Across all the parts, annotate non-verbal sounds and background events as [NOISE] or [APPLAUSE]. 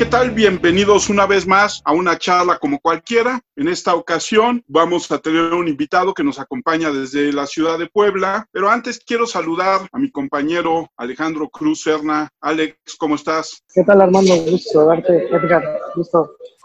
¿qué tal? Bienvenidos una vez más a una charla como cualquiera. En esta ocasión vamos a tener un invitado que nos acompaña desde la ciudad de Puebla, pero antes quiero saludar a mi compañero Alejandro Cruz Serna. Alex, ¿cómo estás? ¿Qué tal Armando? Gusto darte.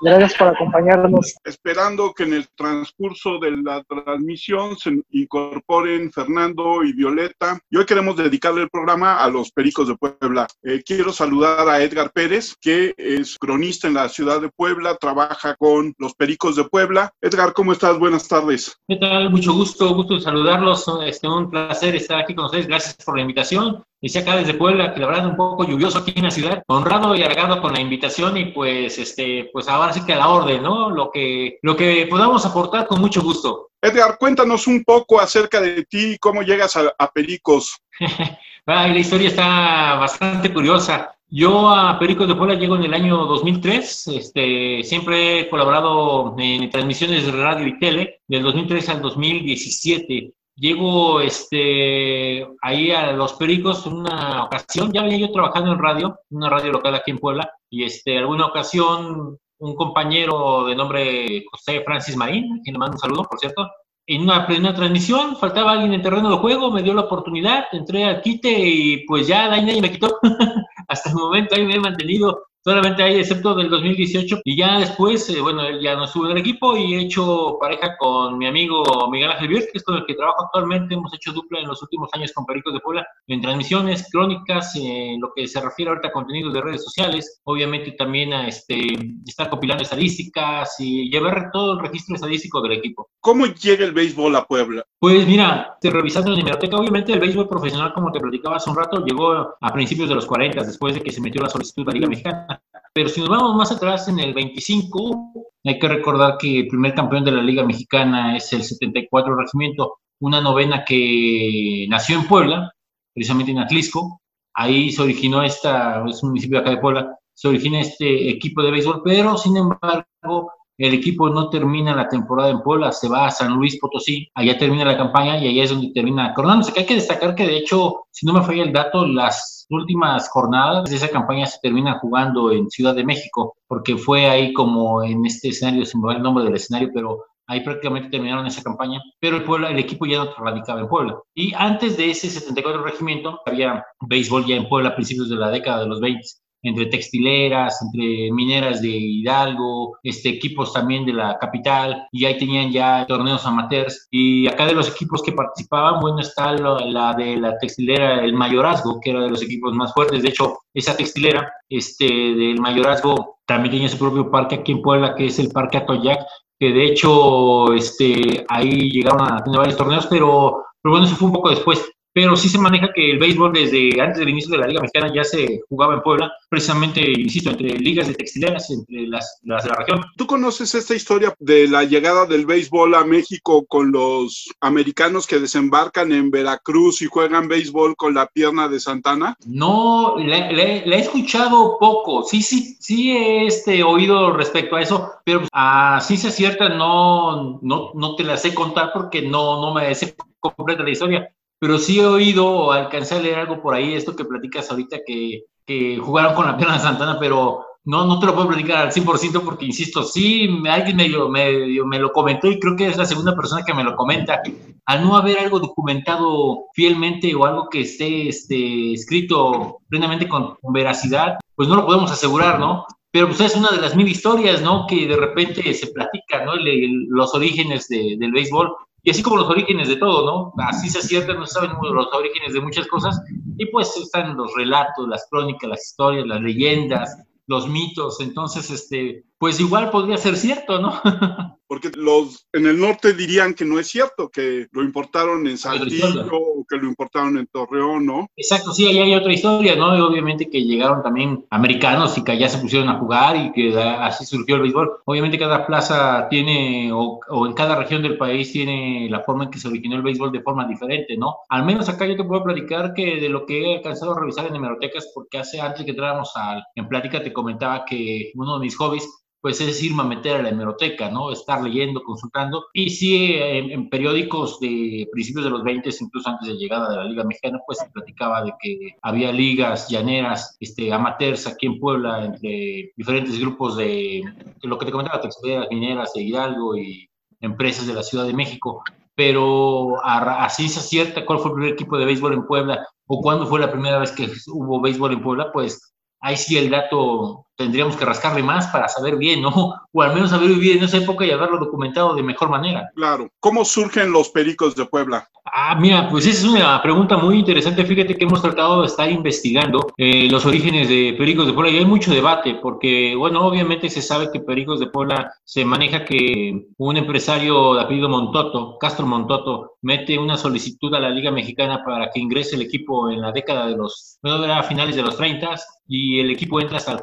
Gracias por acompañarnos. Esperando que en el transcurso de la transmisión se incorporen Fernando y Violeta. Y hoy queremos dedicarle el programa a los Pericos de Puebla. Eh, quiero saludar a Edgar Pérez, que es cronista en la ciudad de Puebla, trabaja con los Pericos de Puebla. Edgar, ¿cómo estás? Buenas tardes. ¿Qué tal? Mucho gusto, gusto saludarlos. Este, un placer estar aquí con ustedes. Gracias por la invitación. Dice acá desde Puebla, que la verdad es un poco lluvioso aquí en la ciudad, honrado y halagado con la invitación y pues, este, pues ahora sí que a la orden, ¿no? Lo que, lo que podamos aportar con mucho gusto. Edgar, cuéntanos un poco acerca de ti y cómo llegas a, a Pericos. [LAUGHS] la historia está bastante curiosa. Yo a Pericos de Puebla llego en el año 2003. Este, siempre he colaborado en transmisiones de radio y tele del 2003 al 2017. Llego este, ahí a Los Pericos una ocasión, ya venía yo trabajando en radio, una radio local aquí en Puebla, y este, alguna ocasión un compañero de nombre José Francis Marín, quien le mando un saludo, por cierto, en una, plena transmisión, faltaba alguien en terreno de juego, me dio la oportunidad, entré al quite y pues ya nadie me quitó. [LAUGHS] Hasta el momento ahí me he mantenido solamente ahí, excepto del 2018. Y ya después, eh, bueno, él ya no estuvo en el equipo y he hecho pareja con mi amigo Miguel Ángel Vier, que es con el que trabajo actualmente. Hemos hecho dupla en los últimos años con Pericos de Puebla en transmisiones, crónicas, en lo que se refiere ahorita a contenidos de redes sociales. Obviamente también a este, estar compilando estadísticas y llevar todo el registro estadístico del equipo. ¿Cómo llega el béisbol a Puebla? Pues mira, revisando en la hemeroteca, obviamente el béisbol profesional, como te platicaba hace un rato, llegó a principios de los 40, después de que se metió la solicitud de la Liga Mexicana. Pero si nos vamos más atrás, en el 25, hay que recordar que el primer campeón de la Liga Mexicana es el 74 Regimiento, una novena que nació en Puebla, precisamente en Atlisco. Ahí se originó esta, es un municipio acá de Puebla, se origina este equipo de béisbol, pero sin embargo el equipo no termina la temporada en Puebla, se va a San Luis Potosí, allá termina la campaña y allá es donde termina coronándose. Que hay que destacar que de hecho, si no me falla el dato, las últimas jornadas de esa campaña se termina jugando en Ciudad de México, porque fue ahí como en este escenario, se me el nombre del escenario, pero ahí prácticamente terminaron esa campaña, pero el Puebla, el equipo ya no radicaba en Puebla. Y antes de ese 74 regimiento, había béisbol ya en Puebla a principios de la década de los 20 entre textileras, entre mineras de Hidalgo, este, equipos también de la capital, y ahí tenían ya torneos amateurs. Y acá de los equipos que participaban, bueno, está la, de la textilera, el Mayorazgo, que era de los equipos más fuertes. De hecho, esa textilera este, del Mayorazgo también tenía su propio parque aquí en Puebla, que es el Parque Atoyac, que de hecho este, ahí llegaron a tener varios torneos, pero, pero bueno, eso fue un poco después pero sí se maneja que el béisbol desde antes del inicio de la Liga Mexicana ya se jugaba en Puebla, precisamente, insisto, entre ligas de textileras, entre las, las, de la región. ¿Tú conoces esta historia de la llegada del béisbol a México con los americanos que desembarcan en Veracruz y juegan béisbol con la pierna de Santana? No, le, he escuchado poco, sí, sí, sí he este, oído respecto a eso, pero así se cierta no, no, no te la sé contar porque no, no me sé completa la historia pero sí he oído o alcancé a leer algo por ahí, esto que platicas ahorita, que, que jugaron con la pierna de Santana, pero no, no te lo puedo platicar al 100% porque, insisto, sí, alguien me, me lo comentó y creo que es la segunda persona que me lo comenta. Al no haber algo documentado fielmente o algo que esté este, escrito plenamente con, veracidad, pues no lo podemos asegurar, ¿no? Pero pues es una de las mil historias, ¿no? Que de repente se platican, ¿no? los orígenes del béisbol y así como los orígenes de todo, ¿no? Así se acierta, no saben los orígenes de muchas cosas, y pues están los relatos, las crónicas, las historias, las leyendas, los mitos, entonces, este, pues igual podría ser cierto, ¿no? [LAUGHS] Porque los en el norte dirían que no es cierto, que lo importaron en Saltillo o que lo importaron en Torreón, ¿no? Exacto, sí, ahí hay otra historia, ¿no? Y obviamente que llegaron también americanos y que allá se pusieron a jugar y que así surgió el béisbol. Obviamente cada plaza tiene, o, o en cada región del país tiene la forma en que se originó el béisbol de forma diferente, ¿no? Al menos acá yo te puedo platicar que de lo que he alcanzado a revisar en hemerotecas, porque hace antes que entráramos al, en plática te comentaba que uno de mis hobbies pues es irme a meter a la hemeroteca, ¿no? Estar leyendo, consultando. Y sí, en, periódicos de principios de los 20, incluso antes de llegada de la Liga Mexicana, pues se platicaba de que había ligas llaneras, este, amateurs aquí en Puebla, entre diferentes grupos de, lo que te comentaba, textileras, mineras de Hidalgo y empresas de la Ciudad de México. Pero así se cierta cuál fue el primer equipo de béisbol en Puebla o cuándo fue la primera vez que hubo béisbol en Puebla, pues ahí sí el dato tendríamos que rascarle más para saber bien, ¿no? O al menos haber vivido en esa época y haberlo documentado de mejor manera. Claro. ¿Cómo surgen los Pericos de Puebla? Ah, mira, pues esa es una pregunta muy interesante. Fíjate que hemos tratado de estar investigando eh, los orígenes de Pericos de Puebla y hay mucho debate porque, bueno, obviamente se sabe que Pericos de Puebla se maneja que un empresario de apellido Montoto, Castro Montoto, mete una solicitud a la Liga Mexicana para que ingrese el equipo en la década de los, bueno, era finales de los 30 y el equipo entra hasta el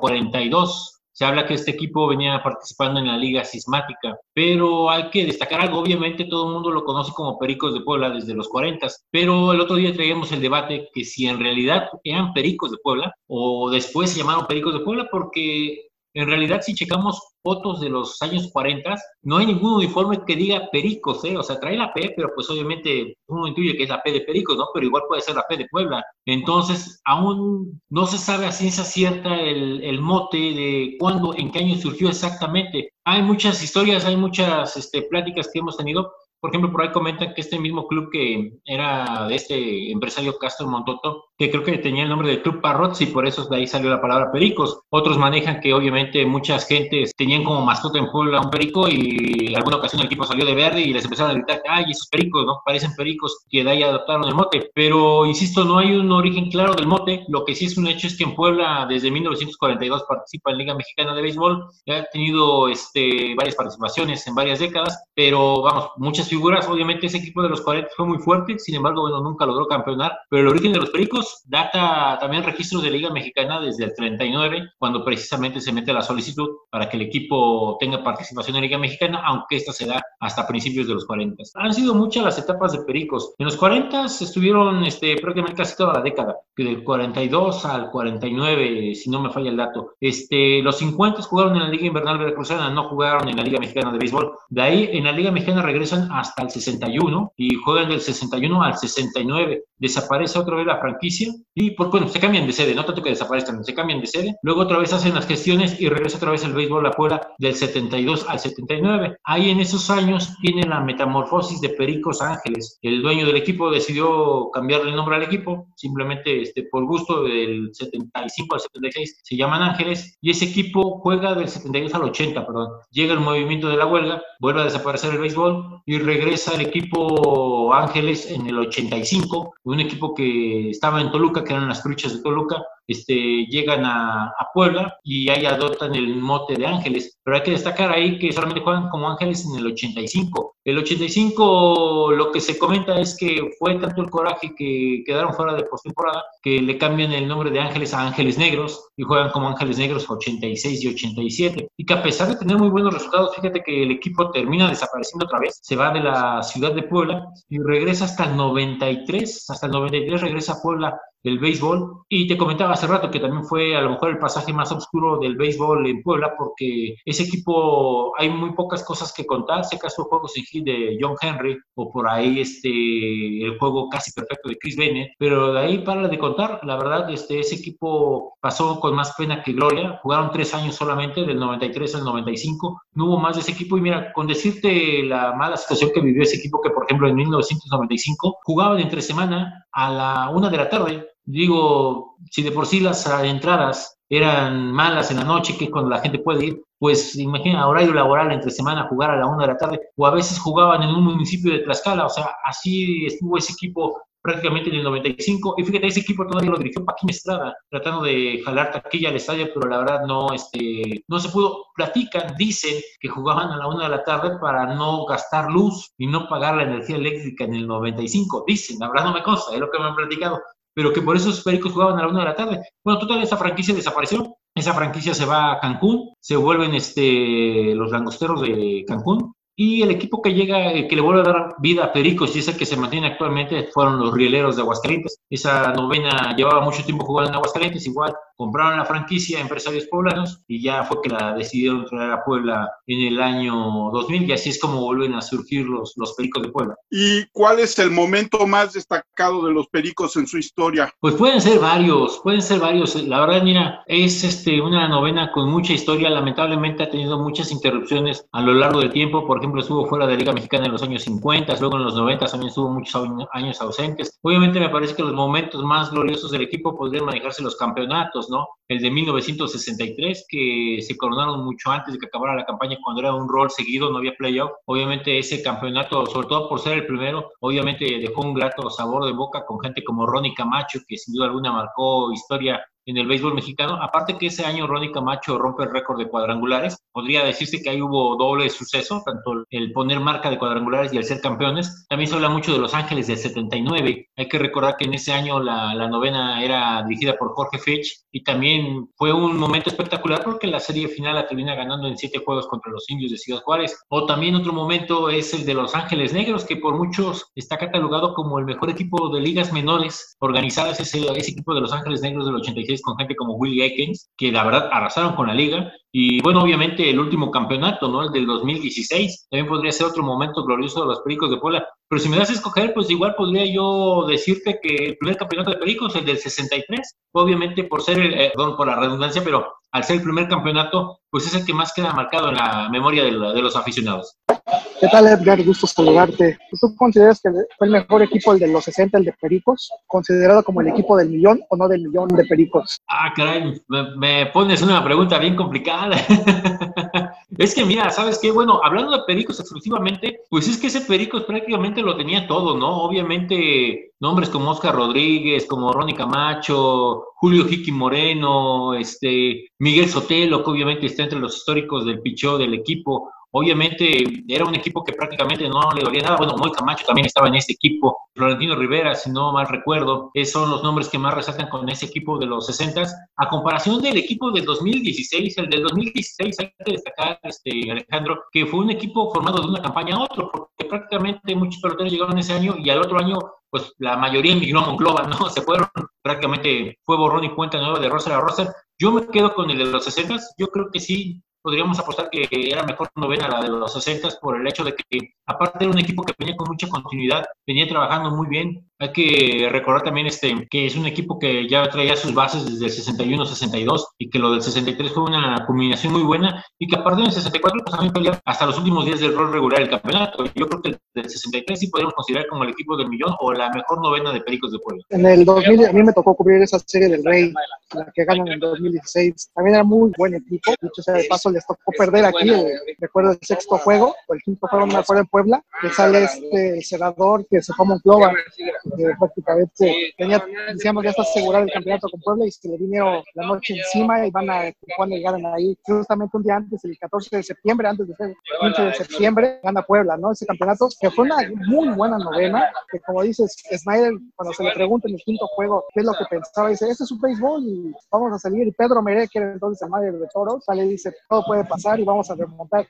42. Se habla que este equipo venía participando en la Liga Sismática, pero hay que destacar algo, obviamente todo el mundo lo conoce como Pericos de Puebla desde los 40, pero el otro día traíamos el debate que si en realidad eran Pericos de Puebla o después se llamaron Pericos de Puebla porque en realidad, si checamos fotos de los años 40, no hay ningún uniforme que diga Pericos, ¿eh? O sea, trae la P, pero pues obviamente uno intuye que es la P de Pericos, ¿no? Pero igual puede ser la P de Puebla. Entonces, aún no se sabe a ciencia cierta el, el mote de cuándo, en qué año surgió exactamente. Hay muchas historias, hay muchas este, pláticas que hemos tenido, por ejemplo, por ahí comentan que este mismo club que era de este empresario Castro Montoto, creo que tenía el nombre del Club Parrots y por eso de ahí salió la palabra pericos. Otros manejan que obviamente muchas gentes tenían como mascota en Puebla un perico y en alguna ocasión el equipo salió de verde y les empezaron a gritar, ay, esos pericos, ¿no? Parecen pericos, que de ahí adoptaron el mote. Pero, insisto, no hay un origen claro del mote. Lo que sí es un hecho es que en Puebla desde 1942 participa en Liga Mexicana de Béisbol. Ha tenido este, varias participaciones en varias décadas, pero vamos, muchas figuras. Obviamente ese equipo de los 40 fue muy fuerte, sin embargo, bueno, nunca logró campeonar. Pero el origen de los Pericos data también registros de Liga Mexicana desde el 39, cuando precisamente se mete la solicitud para que el equipo tenga participación en Liga Mexicana, aunque esta se da hasta principios de los 40. Han sido muchas las etapas de Pericos. En los 40 estuvieron este, prácticamente casi toda la década, del 42 al 49, si no me falla el dato. Este, los 50 jugaron en la Liga Invernal Veracruzana, no jugaron en la Liga Mexicana de Béisbol. De ahí en la Liga Mexicana regresan hasta el 61 y juegan del 61 al 69. Desaparece otra vez la franquicia y, pues, bueno, se cambian de sede, no tanto que desaparezcan, se cambian de sede. Luego otra vez hacen las gestiones y regresa otra vez el béisbol a Puebla del 72 al 79. Ahí en esos años tiene la metamorfosis de Pericos Ángeles. El dueño del equipo decidió cambiarle el nombre al equipo, simplemente este, por gusto del 75 al 76 se llaman Ángeles y ese equipo juega del 72 al 80, perdón. Llega el movimiento de la huelga, vuelve a desaparecer el béisbol y regresa el equipo Ángeles en el 85, un equipo que estaba en Toluca, que eran las truchas de Toluca, este, llegan a, Puebla y ahí adoptan el mote de Ángeles. Pero hay que destacar ahí que solamente juegan como Ángeles en el 85. El 85 lo que se comenta es que fue tanto el coraje que quedaron fuera de postemporada que le cambian el nombre de Ángeles a Ángeles Negros y juegan como Ángeles Negros 86 y 87. Y que a pesar de tener muy buenos resultados, fíjate que el equipo termina desapareciendo otra vez. Se va de la ciudad de Puebla y regresa hasta el 93. Hasta el 93 regresa a Puebla el béisbol. Y te comentaba hace rato que también fue a lo mejor el pasaje más oscuro del béisbol en Puebla, porque ese equipo hay muy pocas cosas que contar. Si acaso juegos en hit de John Henry o por ahí este, el juego casi perfecto de Chris Bennett, pero de ahí para de contar. La verdad, este, ese equipo pasó con más pena que gloria. Jugaron tres años solamente, del 93 al 95. No hubo más de ese equipo. Y mira, con decirte la mala situación que vivió ese equipo, que por ejemplo en 1995 jugaban entre semana a la una de la tarde Digo, si de por sí las entradas eran malas en la noche, que es cuando la gente puede ir, pues imagina, horario laboral entre semana, jugar a la una de la tarde, o a veces jugaban en un municipio de Tlaxcala, o sea, así estuvo ese equipo prácticamente en el 95. Y fíjate, ese equipo todavía lo dirigió Paquín Estrada, tratando de jalar taquilla al estadio, pero la verdad no, este, no se pudo. Platican, dicen que jugaban a la una de la tarde para no gastar luz y no pagar la energía eléctrica en el 95. Dicen, la verdad no me consta, es lo que me han platicado pero que por eso los Pericos jugaban a la una de la tarde. Bueno, total, esa franquicia desapareció. Esa franquicia se va a Cancún, se vuelven este, los langosteros de Cancún Y el equipo que llega, eh, que le vuelve a dar vida a Pericos y es el que se mantiene actualmente, fueron los Rieleros de Aguascalientes. Esa novena llevaba mucho tiempo jugando en Aguascalientes, igual compraron la franquicia Empresarios Poblanos y ya fue que la decidieron traer a Puebla en el año 2000 y así es como vuelven a surgir los, los Pericos de Puebla. ¿Y cuál es el momento más destacado de los Pericos en su historia? Pues pueden ser varios, pueden ser varios. La verdad, mira, es este, una novena con mucha historia. Lamentablemente ha tenido muchas interrupciones a lo largo del tiempo. Por ejemplo, estuvo fuera de Liga Mexicana en los años 50, luego en los 90 también estuvo muchos años ausentes. Obviamente me parece que los momentos más gloriosos del equipo podrían manejarse los campeonatos, ¿no? El de 1963, que se coronaron mucho antes de que acabara la campaña, cuando era un rol seguido, no había playoff. Obviamente ese campeonato, sobre todo por ser el primero, obviamente dejó un grato sabor de boca con gente como Ronnie Camacho, que sin duda alguna marcó historia en el béisbol mexicano. Aparte que ese año Ronnie Camacho rompe el récord de cuadrangulares, podría decirse que ahí hubo doble suceso, tanto el poner marca de cuadrangulares y el ser campeones. También se habla mucho de Los Ángeles del 79. Hay que recordar que en ese año la, novena era dirigida por Jorge Fitch y también fue un momento espectacular porque la serie final la termina ganando en siete juegos contra los indios de Ciudad Juárez. O también otro momento es el de Los Ángeles Negros, que por muchos está catalogado como el mejor equipo de ligas menores organizadas, ese, ese equipo de Los Ángeles Negros del 86 con gente como Willie Aikens, que la verdad arrasaron con la liga. Y bueno, obviamente el último campeonato, ¿no? El del 2016, también podría ser otro momento glorioso de los Pericos de Puebla. Pero si me das a escoger, pues igual podría yo decirte que el primer campeonato de Pericos, el del 63, obviamente por ser, el, eh, perdón por la redundancia, pero al ser el primer campeonato, pues es el que más queda marcado en la memoria de, la, de los aficionados. ¿Qué tal, Edgar? Gusto saludarte. ¿Tú consideras que fue el mejor equipo, el de los 60, el de Pericos? ¿Considerado como el equipo del millón o no del millón de Pericos? Ah, caray, me, me pones una pregunta bien complicada. [LAUGHS] es que mira, ¿sabes qué? Bueno, hablando de Pericos exclusivamente, pues es que ese Pericos prácticamente lo tenía todo, ¿no? Obviamente nombres como Oscar Rodríguez, como Ronnie Camacho, Julio Jiqui Moreno, este, Miguel Sotelo, que obviamente está entre los históricos del pichó del equipo, Obviamente era un equipo que prácticamente no le dolía nada. Bueno, Moy Camacho también estaba en ese equipo. Florentino Rivera, si no mal recuerdo, esos son los nombres que más resaltan con ese equipo de los 60 A comparación del equipo del 2016, el del 2016 hay que destacar, este, Alejandro, que fue un equipo formado de una campaña a otro, porque prácticamente muchos peloteros llegaron ese año y al otro año pues la mayoría emigró a Monclova, ¿no? [LAUGHS] Se fueron, prácticamente fue borrón y cuenta nueva de Roser a Roser. Yo me quedo con el de los 60 yo creo que sí, podríamos apostar que era mejor novena la de los 60 por el hecho de que, aparte era un equipo que venía con mucha continuidad, venía trabajando muy bien. Hay que recordar también este, que es un equipo que ya traía sus bases desde el 61-62 y que lo del 63 fue una combinación muy buena y que aparte del 64 pues también peleó hasta los últimos días del rol regular del campeonato. Yo creo que del 63 sí podríamos considerar como el equipo del millón o la mejor novena de Pericos de Puebla. En el 2000 a mí me tocó cubrir esa serie del Rey, la que ganan en el 2016. También era muy buen equipo. Dicho sea de paso, les tocó perder aquí, eh, recuerdo el sexto juego, o el quinto juego, me acuerdo en Puebla, que sale este senador que se fue a Monclova, que prácticamente tenía, decíamos, ya está asegurado el campeonato con Puebla y se le vino la noche encima y van a Tijuana y ganan ahí. Justamente un día antes, el 14 de septiembre, antes del 15 de septiembre, gana Puebla, ¿no? Ese campeonato, que fue una muy buena novena, que como dices, Snyder, cuando se le pregunta en el quinto juego qué es lo que pensaba, dice, este es un béisbol y vamos a salir. Y Pedro Meré, que era entonces el manager de Toros, sale y dice, todo puede pasar y vamos a remontar.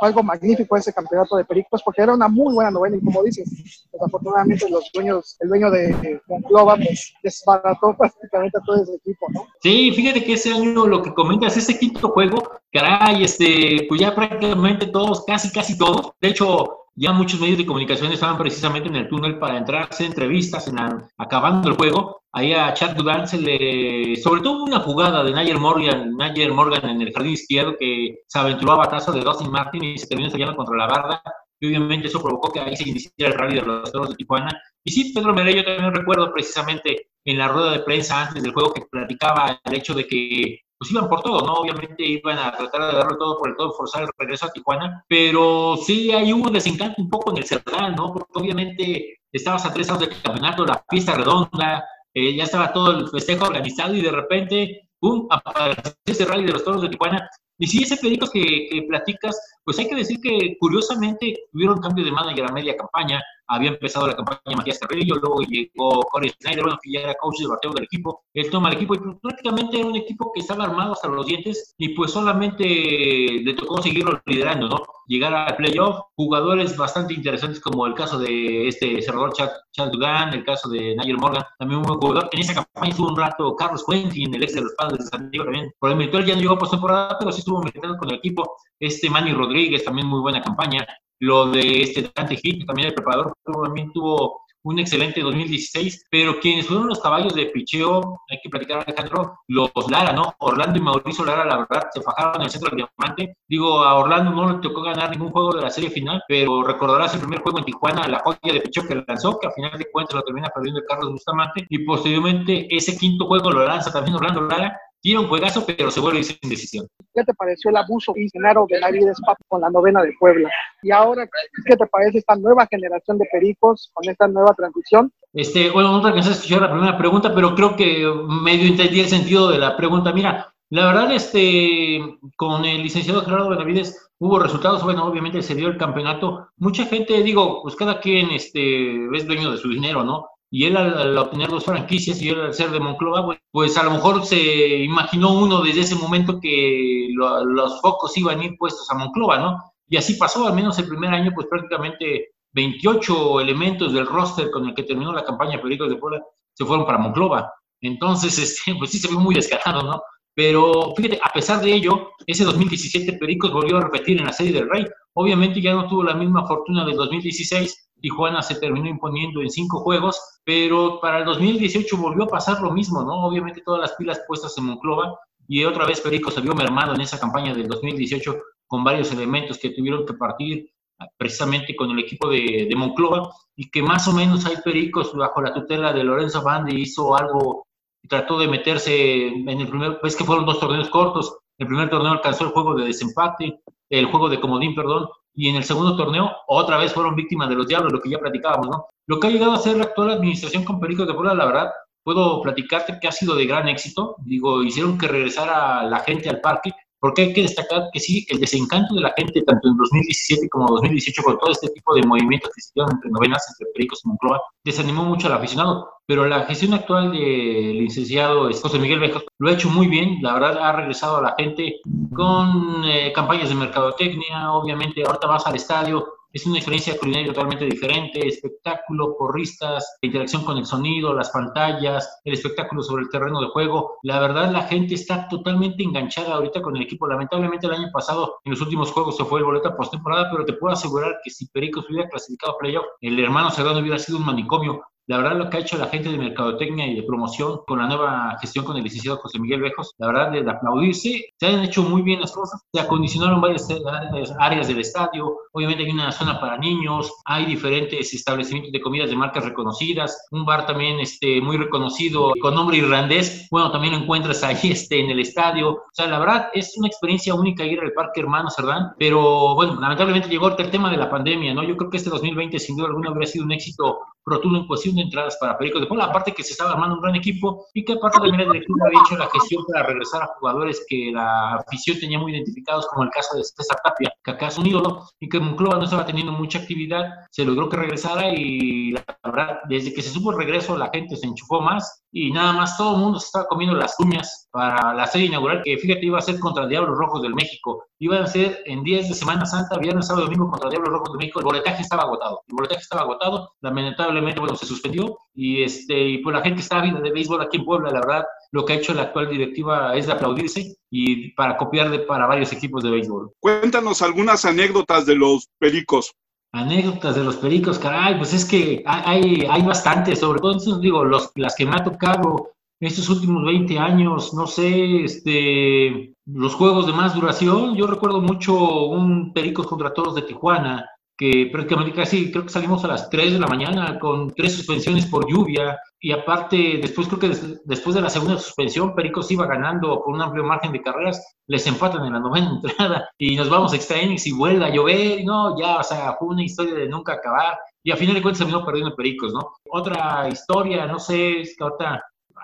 algo magnífico ese campeonato de Pericos porque era una muy buena novela y como dices, desafortunadamente los dueños, el dueño de Monclova pues desbarató prácticamente a todo ese equipo, ¿no? Sí, fíjate que ese año lo que comentas, ese quinto juego, caray, este, pues ya prácticamente todos, casi, casi todos, de hecho, ya muchos medios de comunicación estaban precisamente en el túnel para entrar hacer entrevistas en acabando el juego. Ahí a Chad Dugan se le, sobre todo una jugada de Nayer Morgan, Nayer Morgan en el jardín izquierdo que se aventuró a batazo de Dustin Martin y se terminó estrellando contra la barda. Y obviamente eso provocó que ahí se iniciara el rally de los toros de Tijuana. Y sí, Pedro Merey, yo también recuerdo precisamente en la rueda de prensa antes del juego que platicaba el hecho de que pues iban por todo, ¿no? Obviamente iban a tratar de darlo todo por el todo, forzar el regreso a Tijuana, pero sí hay un desencanto un poco en el Cerdán, ¿no? Porque obviamente estabas a tres años del campeonato, la fiesta redonda, eh, ya estaba todo el festejo organizado y de repente, ¡pum!, apareció ese rally de los toros de Tijuana. Y sí, ese pedido que platicas, pues hay que decir que curiosamente tuvieron cambio de manager a media campaña, había empezado la campaña Matías Carrillo, luego llegó Corey Snyder, bueno, que ya era coach de bateo del equipo, él toma el equipo y prácticamente era un equipo que estaba armado hasta los dientes y pues solamente le tocó seguirlo liderando, ¿no? Llegar al playoff, jugadores bastante interesantes como el caso de este cerrador Chad, Chad Dugan, el caso de Nigel Morgan, también un buen jugador. En esa campaña estuvo un rato Carlos Quentin, el ex de los padres de San Diego también. Por el virtual ya no llegó a postemporada, pero sí estuvo metiendo con el equipo. Este Manny Rodríguez, también muy buena campaña. Lo de este Dante Hit, también el preparador, también tuvo un excelente 2016, pero quienes fueron los caballos de picheo, hay que platicar Alejandro, los Lara, ¿no? Orlando y Mauricio Lara, la verdad, se fajaron en el centro del diamante. Digo, a Orlando no le tocó ganar ningún juego de la serie final, pero recordarás el primer juego en Tijuana, la joya de picheo que lanzó, que al final de cuentas lo termina perdiendo el Carlos Bustamante, y posteriormente ese quinto juego lo lanza también Orlando Lara, tiene un juegazo, pero se vuelve sin decisión. ¿Qué te pareció el abuso Genaro de con la novena de Puebla? Y ahora, ¿qué te parece esta nueva generación de pericos con esta nueva transición? Este, bueno, no alcancé a escuchar la primera pregunta, pero creo que medio entendí el sentido de la pregunta. Mira, la verdad, este, con el licenciado Gerardo Benavides hubo resultados, bueno, obviamente se dio el campeonato. Mucha gente, digo, pues cada quien este, es dueño de su dinero, ¿no? Y él al, obtener dos franquicias y él al ser de Monclova, pues a lo mejor se imaginó uno desde ese momento que los focos iban a ir puestos a Monclova, ¿no? Y así pasó, al menos el primer año, pues prácticamente 28 elementos del roster con el que terminó la campaña Pericos de Puebla se fueron para Monclova. Entonces, [LAUGHS] este, pues sí se vio muy descarado, ¿no? Pero fíjate, a pesar de ello, ese 2017 Pericos volvió a repetir en la Serie del Rey. Obviamente ya no tuvo la misma fortuna del 2016, Tijuana se terminó imponiendo en cinco juegos, pero para el 2018 volvió a pasar lo mismo, ¿no? Obviamente todas las pilas puestas en Monclova y otra vez Perico se vio mermado en esa campaña del 2018 con varios elementos que tuvieron que partir precisamente con el equipo de, de Monclova y que más o menos hay Pericos bajo la tutela de Lorenzo Bandi hizo algo trató de meterse en el primer, pues que fueron dos torneos cortos, el primer torneo alcanzó el juego de desempate, el juego de comodín, perdón, y en el segundo torneo otra vez fueron víctimas de los diablos, lo que ya platicábamos, ¿no? Lo que ha llegado a ser la actual administración con Pericos de Puebla, la verdad, puedo platicarte que ha sido de gran éxito. Digo, hicieron que regresara la gente al parque, porque hay que destacar que sí, el desencanto de la gente, tanto en 2017 como 2018, con todo este tipo de movimientos que se hicieron entre novenas, entre Pericos y Moncloa, desanimó mucho al aficionado. Pero la gestión actual del licenciado José Miguel Bejas lo ha hecho muy bien, la verdad ha regresado a la gente con eh, campañas de mercadotecnia, obviamente ahorita vas al estadio, es una experiencia culinaria totalmente diferente, espectáculo, porristas, interacción con el sonido, las pantallas, el espectáculo sobre el terreno de juego. La verdad, la gente está totalmente enganchada ahorita con el equipo. Lamentablemente, el año pasado, en los últimos juegos, se fue el boleto postemporada, pero te puedo asegurar que si Pericos hubiera clasificado a playoff, el hermano Serrano hubiera sido un manicomio. La verdad, lo que ha hecho la gente de mercadotecnia y de promoción con la nueva gestión con el licenciado José Miguel Bejos, la verdad, de aplaudirse. Se han hecho muy bien las cosas. Se acondicionaron varias áreas del estadio. Obviamente hay una zona para niños. Hay diferentes establecimientos de comidas de marcas reconocidas. Un bar también este, muy reconocido con nombre irlandés. Bueno, también lo encuentras ahí [LAUGHS] este, en el estadio. O sea, la verdad, es una experiencia única ir al Parque Hermano Cerdán. Pero bueno, lamentablemente llegó el tema de la pandemia, ¿no? Yo creo que este 2020 sin duda alguna habría sido un éxito rotundo en cuestión de entradas para Pericos de Puebla, aparte que se estaba armando un gran equipo y que aparte también la directiva había hecho la gestión para regresar a jugadores que la afición tenía muy identificados, como el caso de César Tapia, que acá es un ídolo, y que Monclova no estaba teniendo mucha actividad, se logró que regresara y la verdad, desde que se supo el regreso la gente se enchufó más y nada más todo el mundo se estaba comiendo las uñas para la serie inaugural, que fíjate iba a ser contra Diablos Rojos del México, iba a ser en días de Semana Santa, viernes, sábado, domingo contra Diablos Rojos del México, el boletaje estaba agotado, el boletaje estaba agotado, lamentablemente, bueno, se suspendió y este, y pues la gente está viendo de béisbol aquí en Puebla, la verdad, lo que ha hecho la actual directiva es de aplaudirse y para copiar de, para varios equipos de béisbol. Cuéntanos algunas anécdotas de los pericos. Anécdotas de los pericos, caray, pues es que hay, hay bastantes, sobre todo, entonces, digo, los, las que me ha tocado estos últimos 20 años, no sé, este, los juegos de más duración, yo recuerdo mucho un Pericos contra Toros de Tijuana, que prácticamente casi creo que salimos a las 3 de la mañana con tres suspensiones por lluvia. Y aparte después creo que después de la segunda suspensión Pericos iba ganando por un amplio margen de carreras, les empatan en la novena [LAUGHS] entrada y nos vamos a extra innings y vuelve a llover, no, ya, o sea, fue una historia de nunca acabar. Y a final de cuentas terminó perdiendo Pericos, ¿no? Otra historia, no sé, es que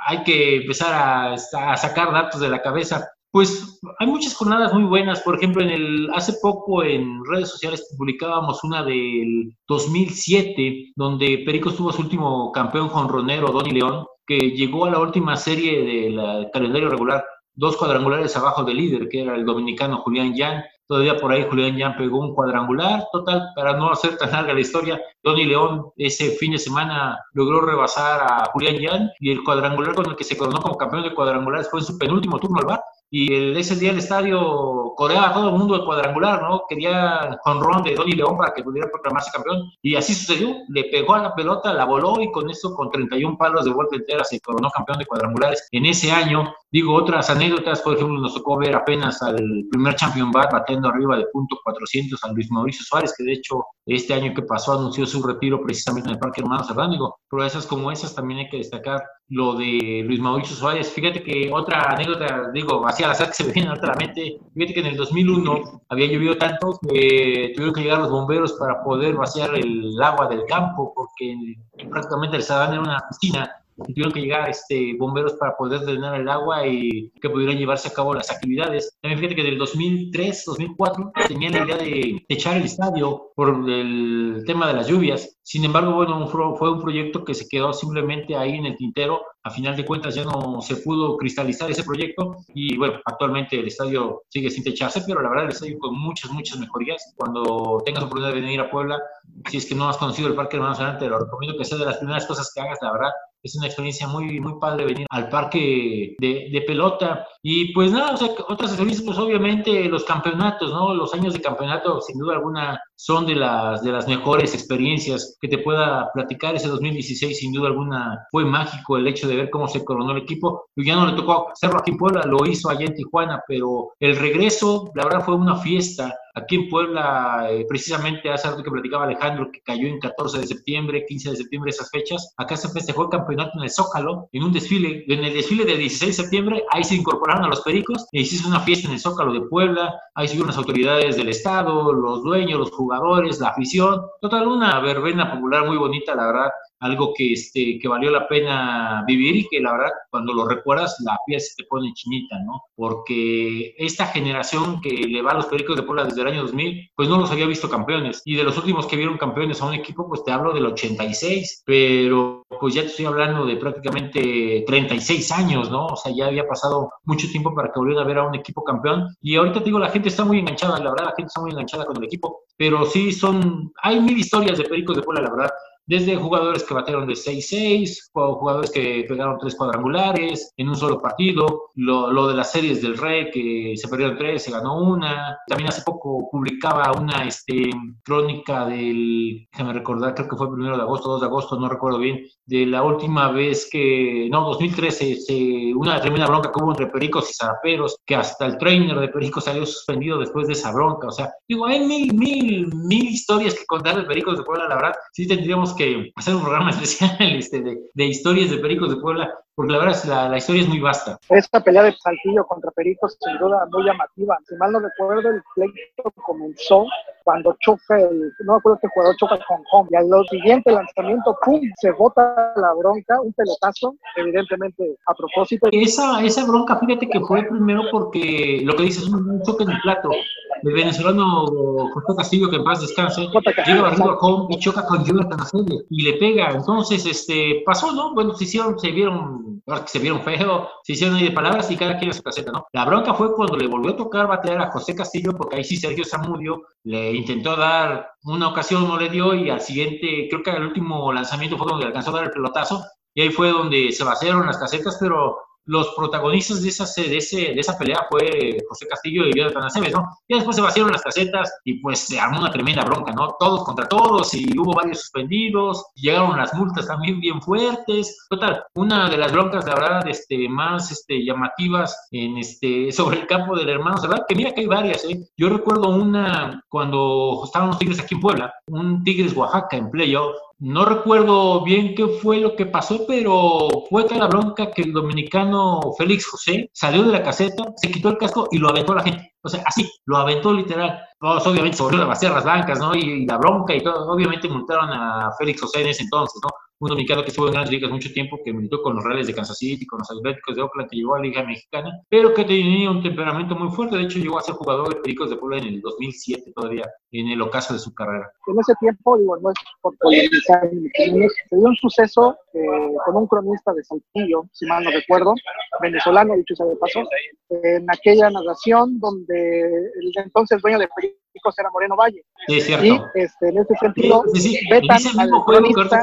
hay que empezar a sacar datos de la cabeza Pues hay muchas jornadas muy buenas. Por ejemplo, en el hace poco en redes sociales publicábamos una del 2007, donde Perico tuvo su último campeón jonronero, Donny León, que llegó a la última serie del calendario regular, dos cuadrangulares abajo del líder, que era el dominicano Julián Yan. Todavía por ahí Julián Yan pegó un cuadrangular. Total, para no hacer tan larga la historia, Donny León ese fin de semana logró rebasar a Julián Yan y el cuadrangular con el que se coronó como campeón de cuadrangulares fue en su penúltimo turno al bar y el, ese día el estadio coreaba todo el mundo el cuadrangular, ¿no? Quería ron de Donny León para que pudiera proclamarse campeón y así sucedió, le pegó a la pelota, la voló y con eso con 31 palos de vuelta entera se coronó campeón de cuadrangulares en ese año. Digo, otras anécdotas, por ejemplo, nos tocó ver apenas al primer Champion Bar batiendo arriba de punto 400 a Luis Mauricio Suárez, que de hecho este año que pasó anunció su retiro precisamente en el Parque Hermano Serrano. Pero esas como esas también hay que destacar lo de Luis Mauricio Suárez. Fíjate que otra anécdota, digo, al azar que se viene a la mente, fíjate que en el 2001 había llovido tanto que tuvieron que llegar los bomberos para poder vaciar el agua del campo, porque prácticamente el Sadán era una piscina tuvieron que llegar este, bomberos para poder drenar el agua y que pudieran llevarse a cabo las actividades. También fíjate que del 2003, 2004 tenían la idea de echar el estadio por el tema de las lluvias. Sin embargo, bueno, fue un proyecto que se quedó simplemente ahí en el tintero. A final de cuentas ya no se pudo cristalizar ese proyecto y bueno, actualmente el estadio sigue sin techarse, pero la verdad el estadio con muchas, muchas mejorías. Cuando tengas oportunidad de venir a Puebla, si es que no has conocido el Parque Hermanos Adelante, te lo recomiendo que sea de las primeras cosas que hagas, la verdad es una experiencia muy, muy padre venir al parque de, de pelota. Y pues nada, o sea, otras experiencias, pues obviamente los campeonatos, ¿no? Los años de campeonato, sin duda alguna, son de las, de las mejores experiencias que te pueda platicar. Ese 2016, sin duda alguna, fue mágico el hecho de ver cómo se coronó el equipo. Ya no le tocó hacerlo aquí en Puebla, lo hizo allá en Tijuana, pero el regreso, la verdad, fue una fiesta. Aquí en Puebla, eh, precisamente hace rato que platicaba Alejandro, que cayó en 14 de septiembre, 15 de septiembre, esas fechas. Acá se festejó el campeonato en el Zócalo, en un desfile. En el desfile del 16 de septiembre, ahí se incorporaron a los pericos y se hizo una fiesta en el Zócalo de Puebla. Ahí subieron las autoridades del Estado, los dueños, los jugadores, la afición. Total, una verbena popular muy bonita, la verdad algo que, este, que valió la pena vivir y que la verdad cuando lo recuerdas la piel se te pone chinita, ¿no? Porque esta generación que le va a los Pericos de Puebla desde el año 2000, pues no los había visto campeones. Y de los últimos que vieron campeones a un equipo, pues te hablo del 86, pero pues ya te estoy hablando de prácticamente 36 años, ¿no? O sea, ya había pasado mucho tiempo para que volvieran a ver a un equipo campeón. Y ahorita te digo, la gente está muy enganchada, la verdad, la gente está muy enganchada con el equipo, pero sí son, hay mil historias de Pericos de Puebla, la verdad desde jugadores que batearon de 6-6, jugadores que pegaron tres cuadrangulares en un solo partido, lo, lo, de las series del Rey, que se perdieron tres, se ganó una. También hace poco publicaba una este, crónica del, déjame recordar, creo que fue primero de agosto, 2 de agosto, no recuerdo bien, de la última vez que, no, 2013, se, una tremenda bronca que hubo entre Pericos y Zaraperos, que hasta el trainer de Pericos salió suspendido después de esa bronca. O sea, digo, hay mil, mil, mil historias que contar de Pericos de Puebla, la verdad, sí tendríamos que hacer un programa [LAUGHS] especial este, de, historias de Pericos de Puebla, porque la verdad es la, la historia es muy vasta. Esta pelea de Saltillo contra Pericos, sin duda, muy llamativa. Si mal no recuerdo, el pleito comenzó cuando choca el, no me acuerdo qué jugador choca con Home, y al siguiente lanzamiento, ¡pum! se bota la bronca, un pelotazo, evidentemente a propósito. Esa, esa bronca, fíjate que fue primero porque lo que dices, un choque en el plato. El venezolano José Castillo, que en paz descanse, llega arriba a Home y choca con Jonathan Acele y le pega. Entonces, este, pasó, ¿no? Bueno, se hicieron, se vieron, se vieron feo, se hicieron ahí de palabras y cada quien en su caseta, ¿no? La bronca fue cuando le volvió a tocar batear a José Castillo, porque ahí sí Sergio Zamudio le intentó dar una ocasión, no le dio, y al siguiente, creo que el último lanzamiento fue donde alcanzó a dar el pelotazo, y ahí fue donde se vaciaron las casetas, pero los protagonistas de esa, de, ese, de esa pelea fue José Castillo y Jonathan Aceves, ¿no? Y después se vaciaron las casetas y pues se armó una tremenda bronca, ¿no? Todos contra todos y hubo varios suspendidos, llegaron las multas también bien fuertes. Total, una de las broncas, la verdad, este, más este, llamativas en este, [LAUGHS] sobre el campo del hermano verdad que mira que hay varias, ¿eh? Yo recuerdo una cuando estaban los Tigres aquí en Puebla, un Tigres Oaxaca en playoff, no recuerdo bien qué fue lo que pasó, pero fue tal la bronca que el dominicano Félix José salió de la caseta, se quitó el casco y lo aventó a la gente. O sea, así, lo aventó literal. Todos obviamente vaciar las bancas, ¿no? Y, la bronca y todo. Obviamente multaron a Félix José en ese entonces, ¿no? Un dominicano que estuvo en grandes ligas mucho tiempo, que militó con los Reales de Kansas City, con los Atléticos de Oakland, que llegó a la Liga Mexicana, pero que tenía un temperamento muy fuerte. De hecho, llegó a ser jugador de Pericos de Puebla en el 2007, todavía en el ocaso de su carrera. En ese tiempo, digo, no es por polemizar, se dio un suceso eh, con un cronista de Saltillo, si mal no recuerdo, venezolano, dicho sea de paso, en aquella narración donde el entonces dueño de Pericos era Moreno Valle. Sí, cierto. Y este, en ese sentido, sí, sí, vetan al cronista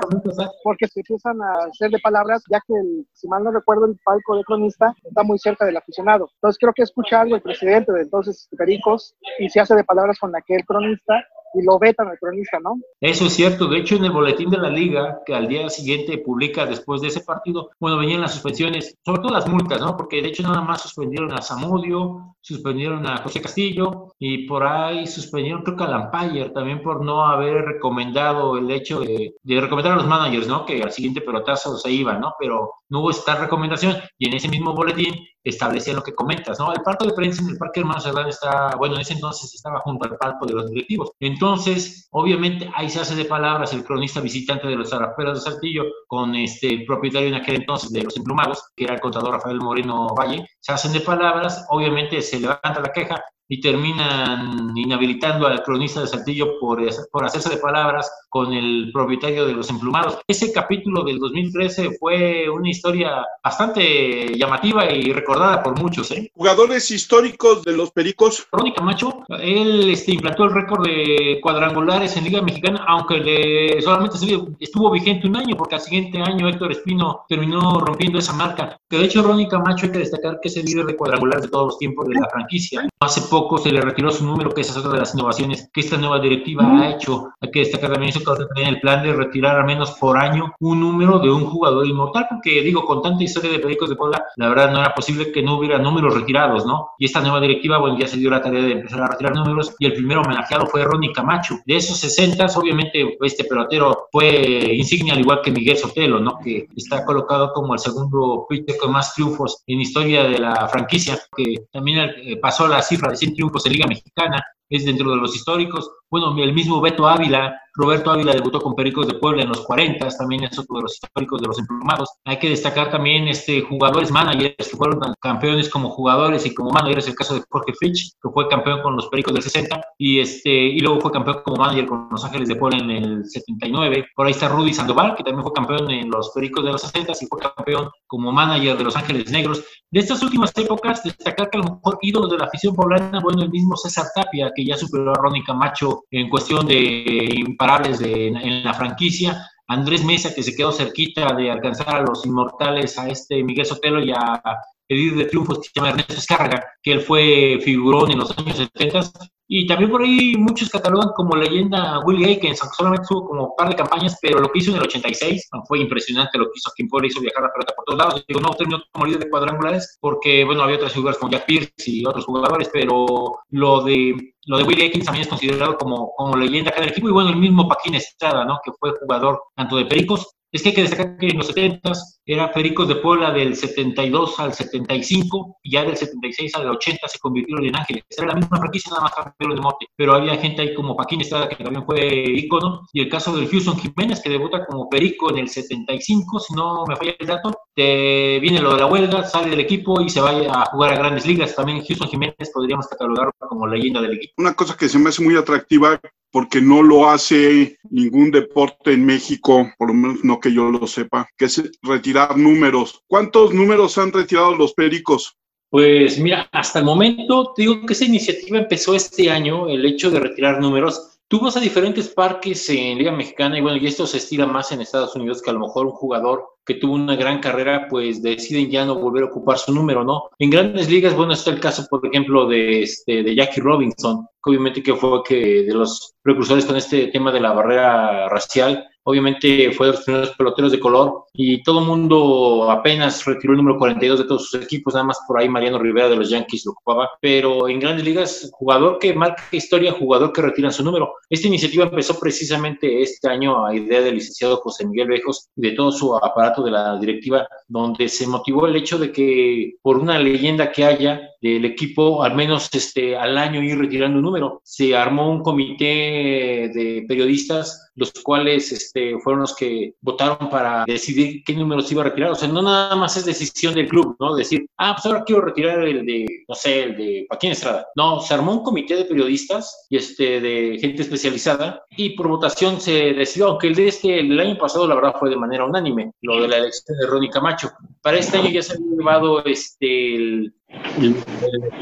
porque se empiezan a hacer de palabras, ya que, el, si mal no recuerdo, el palco de cronista está muy cerca del aficionado. Entonces creo que escucha algo el presidente de entonces Pericos y se hace de palabras con aquel cronista y lo vetan cronista, ¿no? Eso es cierto. De hecho, en el boletín de la liga, que al día siguiente publica después de ese partido, bueno, venían las suspensiones, sobre todo las multas, ¿no? Porque de hecho nada más suspendieron a Zamudio, suspendieron a José Castillo y por ahí suspendieron creo que a Lampayer también por no haber recomendado el hecho de, de, recomendar a los managers, ¿no? Que al siguiente pelotazo se iban, ¿no? Pero no hubo esta recomendación y en ese mismo boletín establecía lo que comentas, ¿no? El palco de prensa en el Parque Hermano Cerdán está, bueno, en ese entonces estaba junto al palco de los directivos. Entonces, obviamente, ahí se hace de palabras el cronista visitante de los Zaraperos de Saltillo con este, propietario en aquel entonces de los emplumados, que era el contador Rafael Moreno Valle, se hacen de palabras, obviamente se levanta la queja y terminan inhabilitando al cronista de Saltillo por, por hacerse de palabras con el propietario de los emplumados. Ese capítulo del 2013 fue una historia bastante llamativa y recordada por muchos. ¿eh? Jugadores históricos de los Pericos. Ronnie Camacho, él este, implantó el récord de cuadrangulares en Liga Mexicana, aunque le, solamente estuvo vigente un año, porque al siguiente año Héctor Espino terminó rompiendo esa marca. Que de hecho Ronnie Camacho hay que destacar que es el líder de cuadrangulares de todos los tiempos de la franquicia. Hace poco se le retiró su número, que esa es otra de las innovaciones que esta nueva directiva ha hecho. Hay que destacar también eso que tener el plan de retirar al menos por año un número de un jugador inmortal, porque digo, con tanta historia de Pericos de Puebla, la verdad no era posible que no hubiera números retirados, ¿no? Y esta nueva directiva, bueno, ya se dio la tarea de empezar a retirar números y el primer homenajeado fue Ronnie Camacho. De esos 60, obviamente, este pelotero fue insignia al igual que Miguel Sotelo, ¿no? Que está colocado como el segundo pitcher con más triunfos en historia de la franquicia, que también eh, pasó la cifra de triunfos en Liga Mexicana, es dentro de los históricos. Bueno, el mismo Beto Ávila, Roberto Ávila debutó con Pericos de Puebla en los 40, también es otro de los históricos de los emplumados. Hay que destacar también este, jugadores managers que fueron campeones como jugadores y como managers, el caso de Jorge Fitch, que fue campeón con los Pericos del 60, y, este, y luego fue campeón como manager con Los Ángeles de Puebla en el 79. Por ahí está Rudy Sandoval, que también fue campeón en los Pericos de los 60 y fue campeón como manager de Los Ángeles Negros. De estas últimas épocas, destacar que a lo mejor ídolo de la afición poblana, bueno, el mismo César Tapia, que ya superó a Ronnie Camacho en cuestión de imparables de, en la franquicia. Andrés Mesa, que se quedó cerquita de alcanzar a los inmortales, a este Miguel Sotelo y a Edith de triunfos que se llama Ernesto Escarga, que él fue figurón en los años 70 y también por ahí muchos catalogan como leyenda Willie Aikens, aunque solamente tuvo como un par de campañas, pero lo que hizo en el 86 fue impresionante lo que hizo. Quien Puebla hizo viajar la pelota por todos lados. Digo, no terminó como líder de cuadrangulares porque, bueno, había otras figuras como Jack Pierce y otros jugadores, pero lo de lo de Willie Aikens también es considerado como, como leyenda acá del equipo. Y bueno, el mismo Paquín Estrada, ¿no? Que fue jugador tanto de Pericos es que hay que destacar que en los 70 era Pericos de Puebla del 72 al 75 y ya del 76 al 80 se convirtieron en Ángeles. Era la misma franquicia, nada más cambiaron de mote. Pero había gente ahí como Paquín Estrada, que también fue ícono, y el caso del Houston Jiménez, que debuta como Perico en el 75, si no me falla el dato, te viene lo de la huelga, sale del equipo y se va a jugar a grandes ligas. También Houston Jiménez podríamos catalogarlo como leyenda del equipo. Una cosa que se me hace muy atractiva porque no lo hace ningún deporte en México, por lo menos no que yo lo sepa, que es retirar números. ¿Cuántos números han retirado los pericos? Pues mira, hasta el momento digo que esa iniciativa empezó este año, el hecho de retirar números. Tú vas a diferentes parques en Liga Mexicana y bueno, y esto se estira más en Estados Unidos que a lo mejor un jugador que tuvo una gran carrera, pues deciden ya no volver a ocupar su número, ¿no? En grandes ligas, bueno, está el caso, por ejemplo, de, este, de Jackie Robinson, que obviamente que fue que de los precursores con este tema de la barrera racial, obviamente fue de los primeros peloteros de color y todo el mundo apenas retiró el número 42 de todos sus equipos, nada más por ahí Mariano Rivera de los Yankees lo ocupaba, pero en grandes ligas, jugador que marca historia, jugador que retira su número. Esta iniciativa empezó precisamente este año a idea del licenciado José Miguel Vejos y de todo su aparato de la directiva, donde se motivó el hecho de que por una leyenda que haya del equipo, al menos este, al año ir retirando un número, se armó un comité de periodistas los cuales este, fueron los que votaron para decidir qué números iba a retirar. O sea, no nada más es decisión del club, ¿no? Decir, ah, pues ahora quiero retirar el de, no sé, el de Joaquín Estrada. No, se armó un comité de periodistas y este, de gente especializada y por votación se decidió, aunque el de este, el año pasado, la verdad, fue de manera unánime, lo de la elección de Ronnie Camacho. Para este año ya se ha llevado este,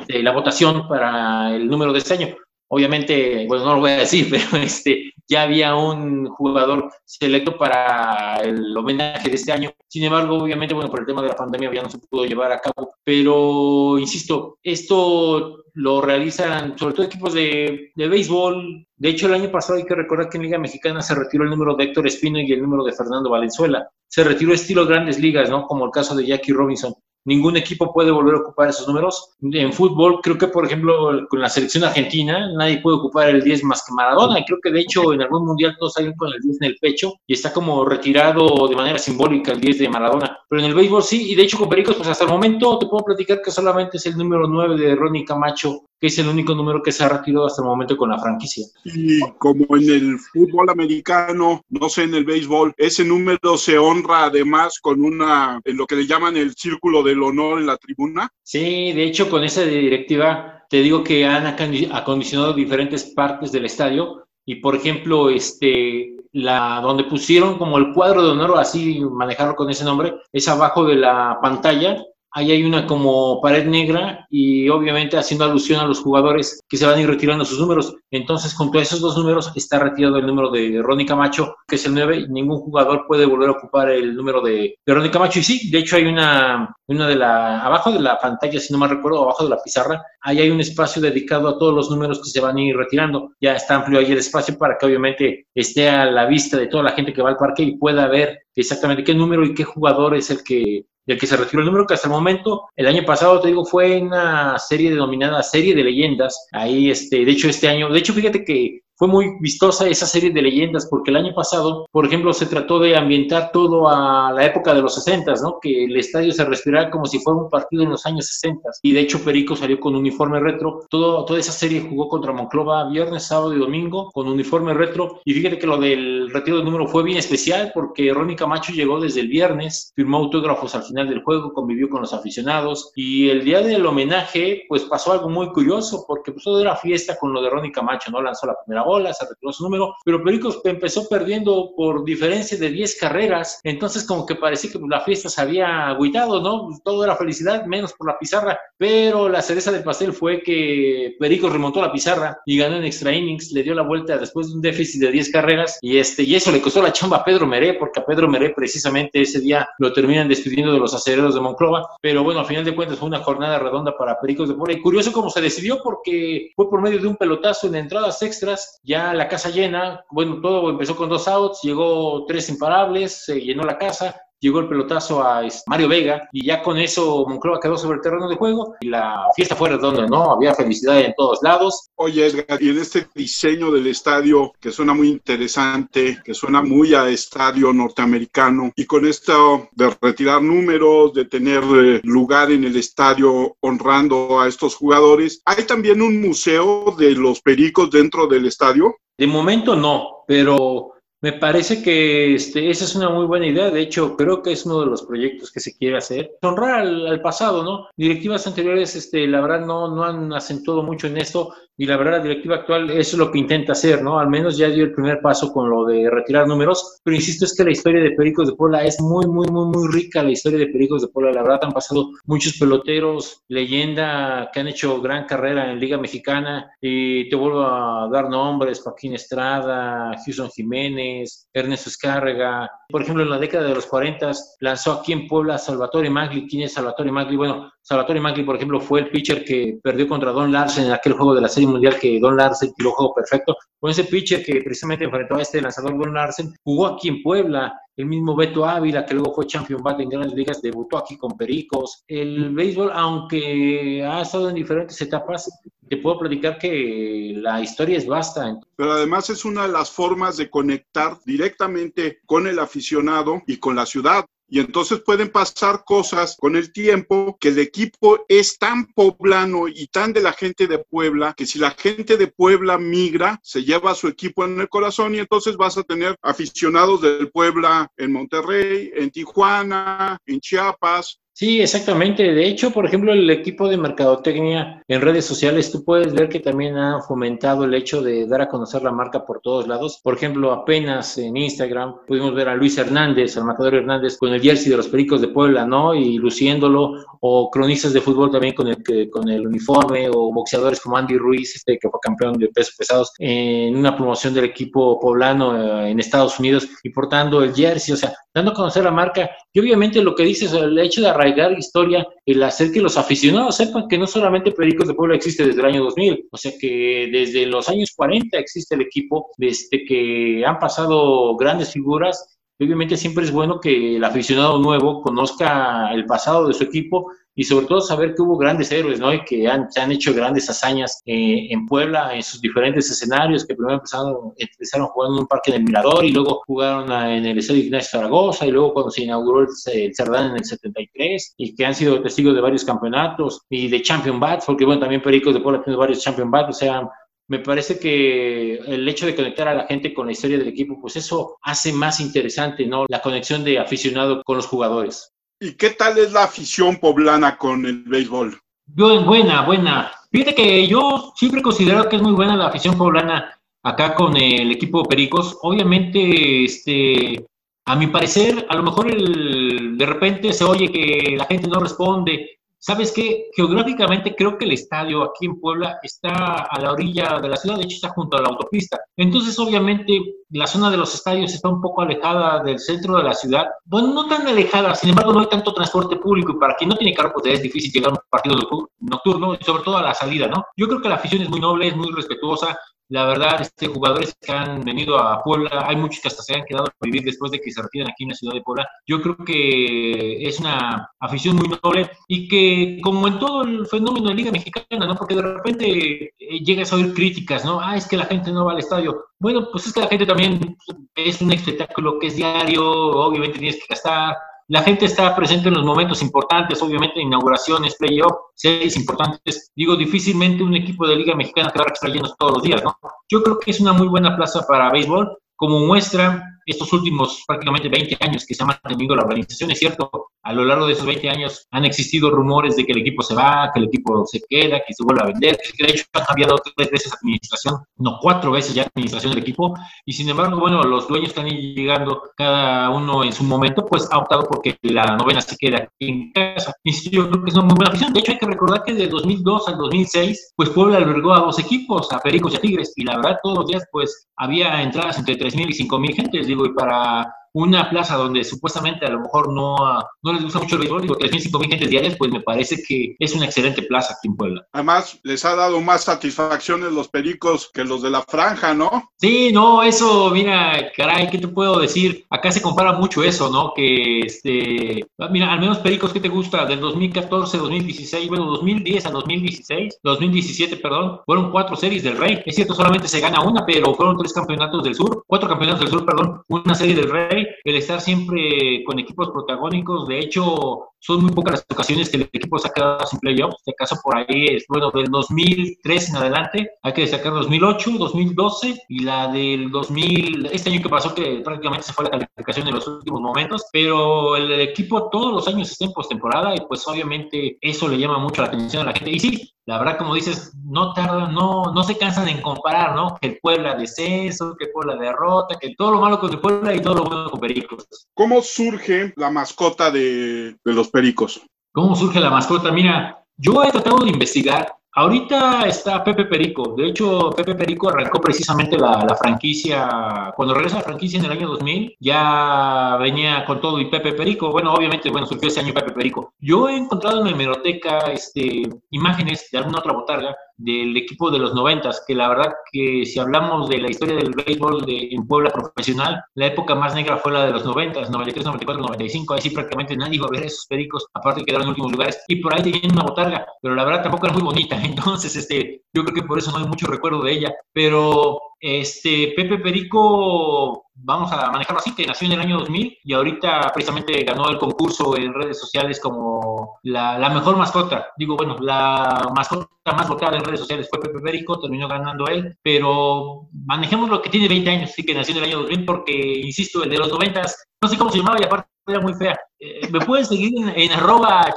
la votación para el número de este año. Obviamente, bueno, no lo voy a decir, [LAUGHS] pero este, ya había un jugador selecto para el homenaje de este año. Sin embargo, obviamente, bueno, por el tema de la pandemia ya no se pudo llevar a cabo. Pero, insisto, esto lo realizan sobre todo equipos de, de béisbol. De hecho, el año pasado hay que recordar que en Liga Mexicana se retiró el número de Héctor Espino y el número de Fernando Valenzuela. Se retiró estilo grandes ligas, ¿no? Como el caso de Jackie Robinson ningún equipo puede volver a ocupar esos números. En fútbol, creo que, por ejemplo, con la selección argentina, nadie puede ocupar el 10 más que Maradona. Creo que, de hecho, en algún mundial todos salen con el 10 en el pecho y está como retirado de manera simbólica el 10 de Maradona. Pero en el béisbol sí, y de hecho con Pericos, pues hasta el momento te puedo platicar que solamente es el número 9 de Ronnie Camacho que es el único número que se ha retirado hasta el momento con la franquicia. Y como en el fútbol americano, no sé, en el béisbol, ese número se honra además con una, en lo que le llaman el círculo del honor en la tribuna. Sí, de hecho, con esa directiva, te digo que han acondicionado diferentes partes del estadio y, por ejemplo, este, la, donde pusieron como el cuadro de honor, así manejarlo con ese nombre, es abajo de la pantalla Ahí hay una como pared negra y obviamente haciendo alusión a los jugadores que se van a ir retirando sus números. Entonces, junto a esos dos números está retirado el número de Ronnie Camacho, que es el 9, y ningún jugador puede volver a ocupar el número de, de Ronnie Camacho. Y sí, de hecho hay una, una de la, abajo de la pantalla, si no me recuerdo, abajo de la pizarra, ahí hay un espacio dedicado a todos los números que se van a ir retirando. Ya está amplio ahí el espacio para que obviamente esté a la vista de toda la gente que va al parque y pueda ver exactamente qué número y qué jugador es el que del que se retiró el número que hasta el momento, el año pasado, te digo, fue una serie denominada Serie de Leyendas. Ahí, este, de hecho, este año, de hecho, fíjate que fue muy vistosa esa serie de leyendas porque el año pasado, por ejemplo, se trató de ambientar todo a la época de los 60, ¿no? Que el estadio se respirara como si fuera un partido en los años 60. Y de hecho Perico salió con uniforme retro. Todo, toda esa serie jugó contra Monclova viernes, sábado y domingo con uniforme retro. Y fíjate que lo del retiro del número fue bien especial porque Ronnie Camacho llegó desde el viernes, firmó autógrafos al final del juego, convivió con los aficionados. Y el día del homenaje, pues pasó algo muy curioso porque pues todo era fiesta con lo de Ronnie Camacho, ¿no? Lanzó la primera bola, se retiró su número, pero Pericos empezó perdiendo por diferencia de 10 carreras, entonces como que parecía que la fiesta se había agüitado, ¿no? Todo era felicidad, menos por la pizarra, pero la cereza del pastel fue que Pericos remontó la pizarra y ganó en extra innings, le dio la vuelta después de un déficit de 10 carreras y, este, y eso le costó la chamba a Pedro Meré, porque a Pedro Meré precisamente ese día lo terminan despidiendo de los aceleros de Monclova, pero bueno, al final de cuentas fue una jornada redonda para Pericos de Puebla y curioso cómo se decidió porque fue por medio de un pelotazo en entradas extras, ya la casa llena, bueno, todo empezó con dos outs, llegó tres imparables, se llenó la casa, llegó el pelotazo a Mario Vega y ya con eso Monclova quedó sobre el terreno de juego y la fiesta fue redonda, ¿no? Había felicidad en todos lados. Oye, Edgar, y en este diseño del estadio que suena muy interesante, que suena muy a estadio norteamericano y con esto de retirar números, de tener eh, lugar en el estadio honrando a estos jugadores, ¿hay también un museo de los pericos dentro del estadio? De momento no, pero me parece que este, esa es una muy buena idea. De hecho, creo que es uno de los proyectos que se quiere hacer. Honrar al, pasado, ¿no? Directivas anteriores, este, la verdad, no, no han acentuado mucho en esto y la verdad la directiva actual eso es lo que intenta hacer, ¿no? Al menos ya dio el primer paso con lo de retirar números, pero insisto es que la historia de Pericos de Puebla es muy, muy, muy, muy rica, la historia de Pericos de Puebla, la verdad han pasado muchos peloteros, leyenda, que han hecho gran carrera en Liga Mexicana, y te vuelvo a dar nombres, Joaquín Estrada, Houston Jiménez, Ernesto Escárrega, por ejemplo en la década de los 40 lanzó aquí en Puebla Salvatore Magli, ¿quién es Salvatore Magli? Bueno, Salvatore Magli, por ejemplo, fue el pitcher que perdió contra Don Larsen en aquel juego de la Serie Mundial que Don Larsen tiró juego perfecto. Con ese pitcher que precisamente enfrentó a este lanzador Don Larsen, jugó aquí en Puebla. El mismo Beto Ávila, que luego fue champion bat en grandes ligas, debutó aquí con Pericos. El béisbol, aunque ha estado en diferentes etapas, te puedo platicar que la historia es vasta. Pero además es una de las formas de conectar directamente con el aficionado y con la ciudad. Y entonces pueden pasar cosas con el tiempo que el equipo es tan poblano y tan de la gente de Puebla que si la gente de Puebla migra, se lleva a su equipo en el corazón y entonces vas a tener aficionados del Puebla en Monterrey, en Tijuana, en Chiapas, Sí, exactamente. De hecho, por ejemplo, el equipo de mercadotecnia en redes sociales, tú puedes ver que también ha fomentado el hecho de dar a conocer la marca por todos lados. Por ejemplo, apenas en Instagram pudimos ver a Luis Hernández, al matador Hernández, con el jersey de los Pericos de Puebla, ¿no? Y luciéndolo, o cronistas de fútbol también con el, con el uniforme, o boxeadores como Andy Ruiz, este que fue campeón de pesos pesados, en una promoción del equipo poblano eh, en Estados Unidos y portando el jersey, o sea, dando a conocer la marca. Y obviamente lo que dices, el hecho de arraigar historia, el hacer que los aficionados sepan que no solamente Pericos de Puebla existe desde el año 2000, o sea que desde los años 40 existe el equipo, desde que han pasado grandes figuras. Obviamente siempre es bueno que el aficionado nuevo conozca el pasado de su equipo y sobre todo saber que hubo grandes héroes, ¿no? Y que han, han hecho grandes hazañas eh, en Puebla, en sus diferentes escenarios, que primero empezaron, empezaron jugando en un parque del Mirador y luego jugaron en el Estadio Ignacio Zaragoza y luego cuando se inauguró el, Cerdán en el 73 y que han sido testigos de varios campeonatos y de Champion Bats, porque bueno, también Pericos de Puebla tiene varios Champion Bats, o sea, me parece que el hecho de conectar a la gente con la historia del equipo, pues eso hace más interesante, ¿no? La conexión de aficionado con los jugadores. ¿Y qué tal es la afición poblana con el béisbol? Buena, buena. Fíjate que yo siempre considero que es muy buena la afición poblana acá con el equipo Pericos. Obviamente, este, a mi parecer, a lo mejor el, de repente se oye que la gente no responde ¿Sabes qué? Geográficamente creo que el estadio aquí en Puebla está a la orilla de la ciudad, de hecho está junto a la autopista. Entonces, obviamente, la zona de los estadios está un poco alejada del centro de la ciudad. Bueno, no tan alejada, sin embargo, no hay tanto transporte público y para quien no tiene carro, pues es difícil llegar a un partido nocturno y sobre todo a la salida, ¿no? Yo creo que la afición es muy noble, es muy respetuosa, la verdad, este, jugadores que han venido a Puebla, hay muchos que hasta se han quedado a vivir después de que se retiran aquí en la ciudad de Puebla. Yo creo que es una afición muy noble y que, como en todo el fenómeno de Liga Mexicana, ¿no? Porque de repente eh, llegas a oír críticas, ¿no? Ah, es que la gente no va al estadio. Bueno, pues es que la gente también es un espectáculo que es diario, obviamente tienes que gastar, la gente está presente en los momentos importantes, obviamente inauguraciones, playoff, series importantes. Digo, difícilmente un equipo de Liga Mexicana te va a estar llenos todos los días, ¿no? Yo creo que es una muy buena plaza para béisbol como muestra estos últimos prácticamente 20 años que se ha mantenido la organización. Es cierto, a lo largo de esos 20 años han existido rumores de que el equipo se va, que el equipo se queda, que se vuelve a vender, que de hecho han cambiado tres veces administración, no cuatro veces ya administración del equipo, y sin embargo, bueno, los dueños están llegando cada uno en su momento, pues ha optado porque la novena se queda aquí en casa. Y yo creo que es una muy buena visión. De hecho, hay que recordar que de 2002 al 2006, pues Puebla albergó a dos equipos, a Pericos y a Tigres, y la verdad todos los días, pues había entradas entre 3.000 y 5.000 gentes, para una plaza donde supuestamente a lo mejor no, no les gusta mucho el béisbol, digo, 3.000, 5.000 gentes diarias, pues me parece que es una excelente plaza aquí en Puebla. Además, les ha dado más satisfacciones los pericos que los de la franja, ¿no? Sí, no, eso, mira, caray, ¿qué te puedo decir? Acá se compara mucho eso, ¿no? Que, este, mira, al menos pericos, ¿qué te gusta? Del 2014, 2016, bueno, 2010 a 2016, 2017, perdón, fueron cuatro series del Rey. Es cierto, solamente se gana una, pero fueron tres campeonatos del sur, cuatro campeonatos del sur, perdón, una serie del Rey el estar siempre con equipos protagónicos. De hecho, son muy pocas las ocasiones que el equipo se ha quedado sin playoffs. Este caso por ahí es, bueno, del 2003 en adelante, hay que destacar 2008, 2012 y la del 2000, este año que pasó que prácticamente se fue la calificación en los últimos momentos, pero el, equipo todos los años está en postemporada y pues obviamente eso le llama mucho la atención a la gente. Y sí, la verdad, como dices, no tardan, no, no se cansan en comparar, ¿no? Que el Puebla descenso, que el Puebla derrota, que todo lo malo con el Puebla y todo lo bueno con Pericos. ¿Cómo surge la mascota de, de los Pericos? ¿Cómo surge la mascota? Mira, yo he tratado de investigar Ahorita está Pepe Perico. De hecho, Pepe Perico arrancó precisamente la, franquicia. Cuando regresa la franquicia en el año 2000, ya venía con todo y Pepe Perico. Bueno, obviamente, bueno, surgió ese año Pepe Perico. Yo he encontrado en mi hemeroteca este, imágenes de alguna otra botarga del equipo de los noventas, que la verdad que si hablamos de la historia del béisbol de, en Puebla profesional, la época más negra fue la de los noventas, 93, 94, 95, ahí sí prácticamente nadie iba a ver esos pericos, aparte quedaron en últimos lugares, y por ahí tenían una botarga, pero la verdad tampoco era muy bonita, [LAUGHS] entonces este, yo creo que por eso no hay mucho recuerdo de ella, pero Este, Pepe Perico, vamos a manejarlo así, que nació en el año 2000 y ahorita precisamente ganó el concurso en redes sociales como la, mejor mascota. Digo, bueno, la mascota más votada en redes sociales fue Pepe Perico, terminó ganando él, pero manejemos lo que tiene 20 años, sí que nació en el año 2000 porque, insisto, el de los 90, no sé cómo se llamaba y aparte era muy fea. Eh, me pueden seguir en, arroba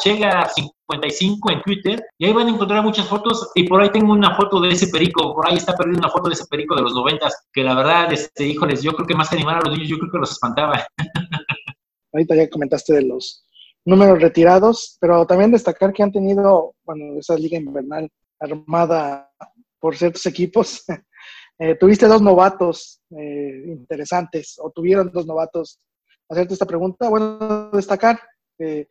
chega55 en Twitter y ahí van a encontrar muchas fotos y por ahí tengo una foto de ese perico, por ahí está perdiendo una foto de ese perico de los noventas, que la verdad, este, híjoles, yo creo que más que animar a los niños, yo creo que los espantaba. [LAUGHS] Ahorita ya comentaste de los números retirados, pero también destacar que han tenido, bueno, esa liga invernal armada por ciertos equipos. [LAUGHS] Eh, tuviste dos novatos eh, interesantes, o tuvieron dos novatos hacerte esta pregunta. Bueno, destacar eh,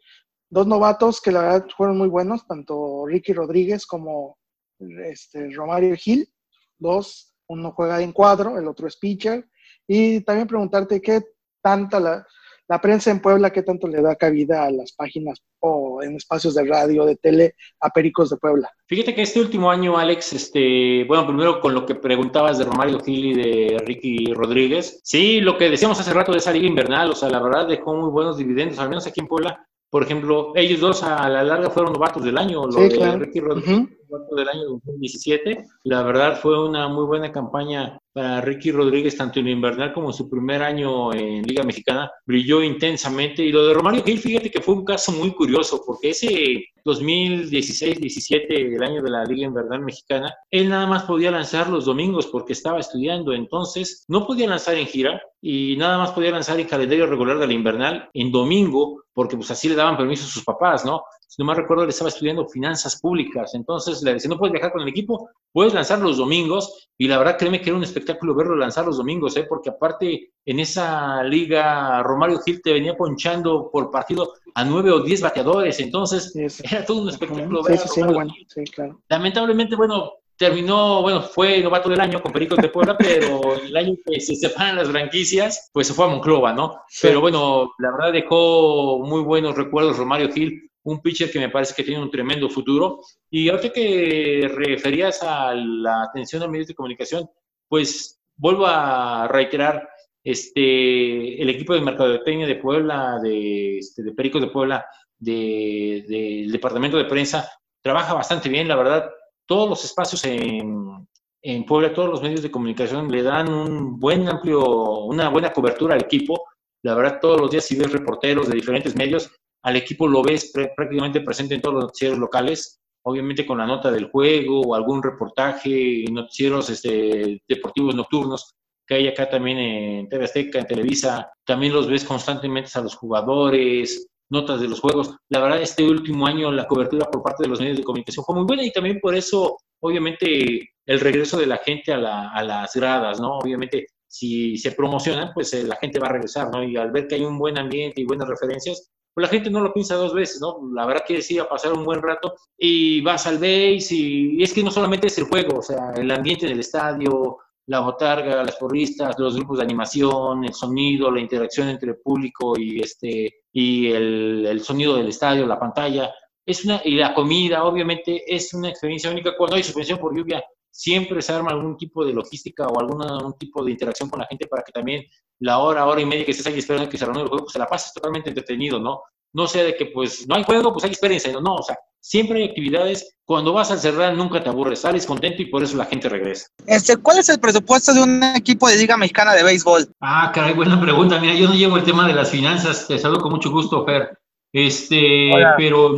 dos novatos que la verdad fueron muy buenos, tanto Ricky Rodríguez como este, Romario Gil. Dos, uno juega en cuadro, el otro es pitcher. Y también preguntarte qué tanta la, la prensa en Puebla, qué tanto le da cabida a las páginas o en espacios de radio, de tele, a Pericos de Puebla. Fíjate que este último año, Alex, este, bueno, primero con lo que preguntabas de Romario Gil y de Ricky Rodríguez, sí, lo que decíamos hace rato de esa liga invernal, o sea, la verdad dejó muy buenos dividendos, al menos aquí en Puebla. Por ejemplo, ellos dos a la larga fueron novatos del año, lo de Ricky Rodríguez, del año 2017. La verdad fue una muy buena campaña para Ricky Rodríguez, tanto en invernal como en su primer año en Liga Mexicana. Brilló intensamente. Y lo de Romario Gil, fíjate que fue un caso muy curioso, porque ese 2016-17, el año de la Liga Invernal Mexicana, él nada más podía lanzar los domingos porque estaba estudiando. Entonces, no podía lanzar en gira y nada más podía lanzar en calendario regular de la invernal en domingo, porque pues así le daban permiso a sus papás, ¿no? si no me recuerdo, le estaba estudiando finanzas públicas. Entonces le decía, no puedes viajar con el equipo, puedes lanzar los domingos. Y la verdad, créeme que era un espectáculo verlo lanzar los domingos, ¿eh? porque aparte en esa liga, Romario Gil te venía ponchando por partido a nueve o diez bateadores. Entonces era todo un espectáculo sí, sí, bueno, sí, claro. Lamentablemente, bueno, terminó, bueno, fue novato del año con Pericos de Puebla, pero [LAUGHS] el año que se separan las franquicias, pues se fue a Monclova, ¿no? Pero bueno, la verdad dejó muy buenos recuerdos Romario Gil un pitcher que me parece que tiene un tremendo futuro. Y ahorita que referías a la atención a medios de comunicación, pues vuelvo a reiterar, este, el equipo de Mercadotecnia de Puebla, de, este, de Pericos de Puebla, del de, departamento de prensa, trabaja bastante bien, la verdad. Todos los espacios en, Puebla, todos los medios de comunicación le dan un buen amplio, una buena cobertura al equipo. La verdad, todos los días si ves reporteros de diferentes medios, al equipo lo ves prácticamente presente en todos los noticieros locales, obviamente con la nota del juego o algún reportaje, noticieros este, deportivos nocturnos que hay acá también en TV Azteca, en Televisa, también los ves constantemente a los jugadores, notas de los juegos. La verdad, este último año la cobertura por parte de los medios de comunicación fue muy buena y también por eso, obviamente, el regreso de la gente a, a las gradas, ¿no? Obviamente, si se promocionan, pues eh, la gente va a regresar, ¿no? Y al ver que hay un buen ambiente y buenas referencias, pues la gente no lo piensa dos veces, ¿no? La verdad que sí, a pasar un buen rato y vas al base y, es que no solamente es el juego, o sea, el ambiente del estadio, la botarga, las porristas, los grupos de animación, el sonido, la interacción entre el público y, este, y el, el sonido del estadio, la pantalla, es una, y la comida, obviamente, es una experiencia única. Cuando hay suspensión por lluvia, siempre se arma algún tipo de logística o algún tipo de interacción con la gente para que también la hora, hora y media que estés ahí esperando que se reúne el juego, pues se la pases totalmente entretenido, ¿no? No sea de que pues no hay juego, pues hay experiencia, no, no, o sea, siempre hay actividades. Cuando vas al cerrar nunca te aburres, sales contento y por eso la gente regresa. Este, ¿Cuál es el presupuesto de un equipo de Liga Mexicana de Béisbol? Ah, caray, buena pregunta. Mira, yo no llevo el tema de las finanzas, te saludo con mucho gusto, Fer. Este, pero,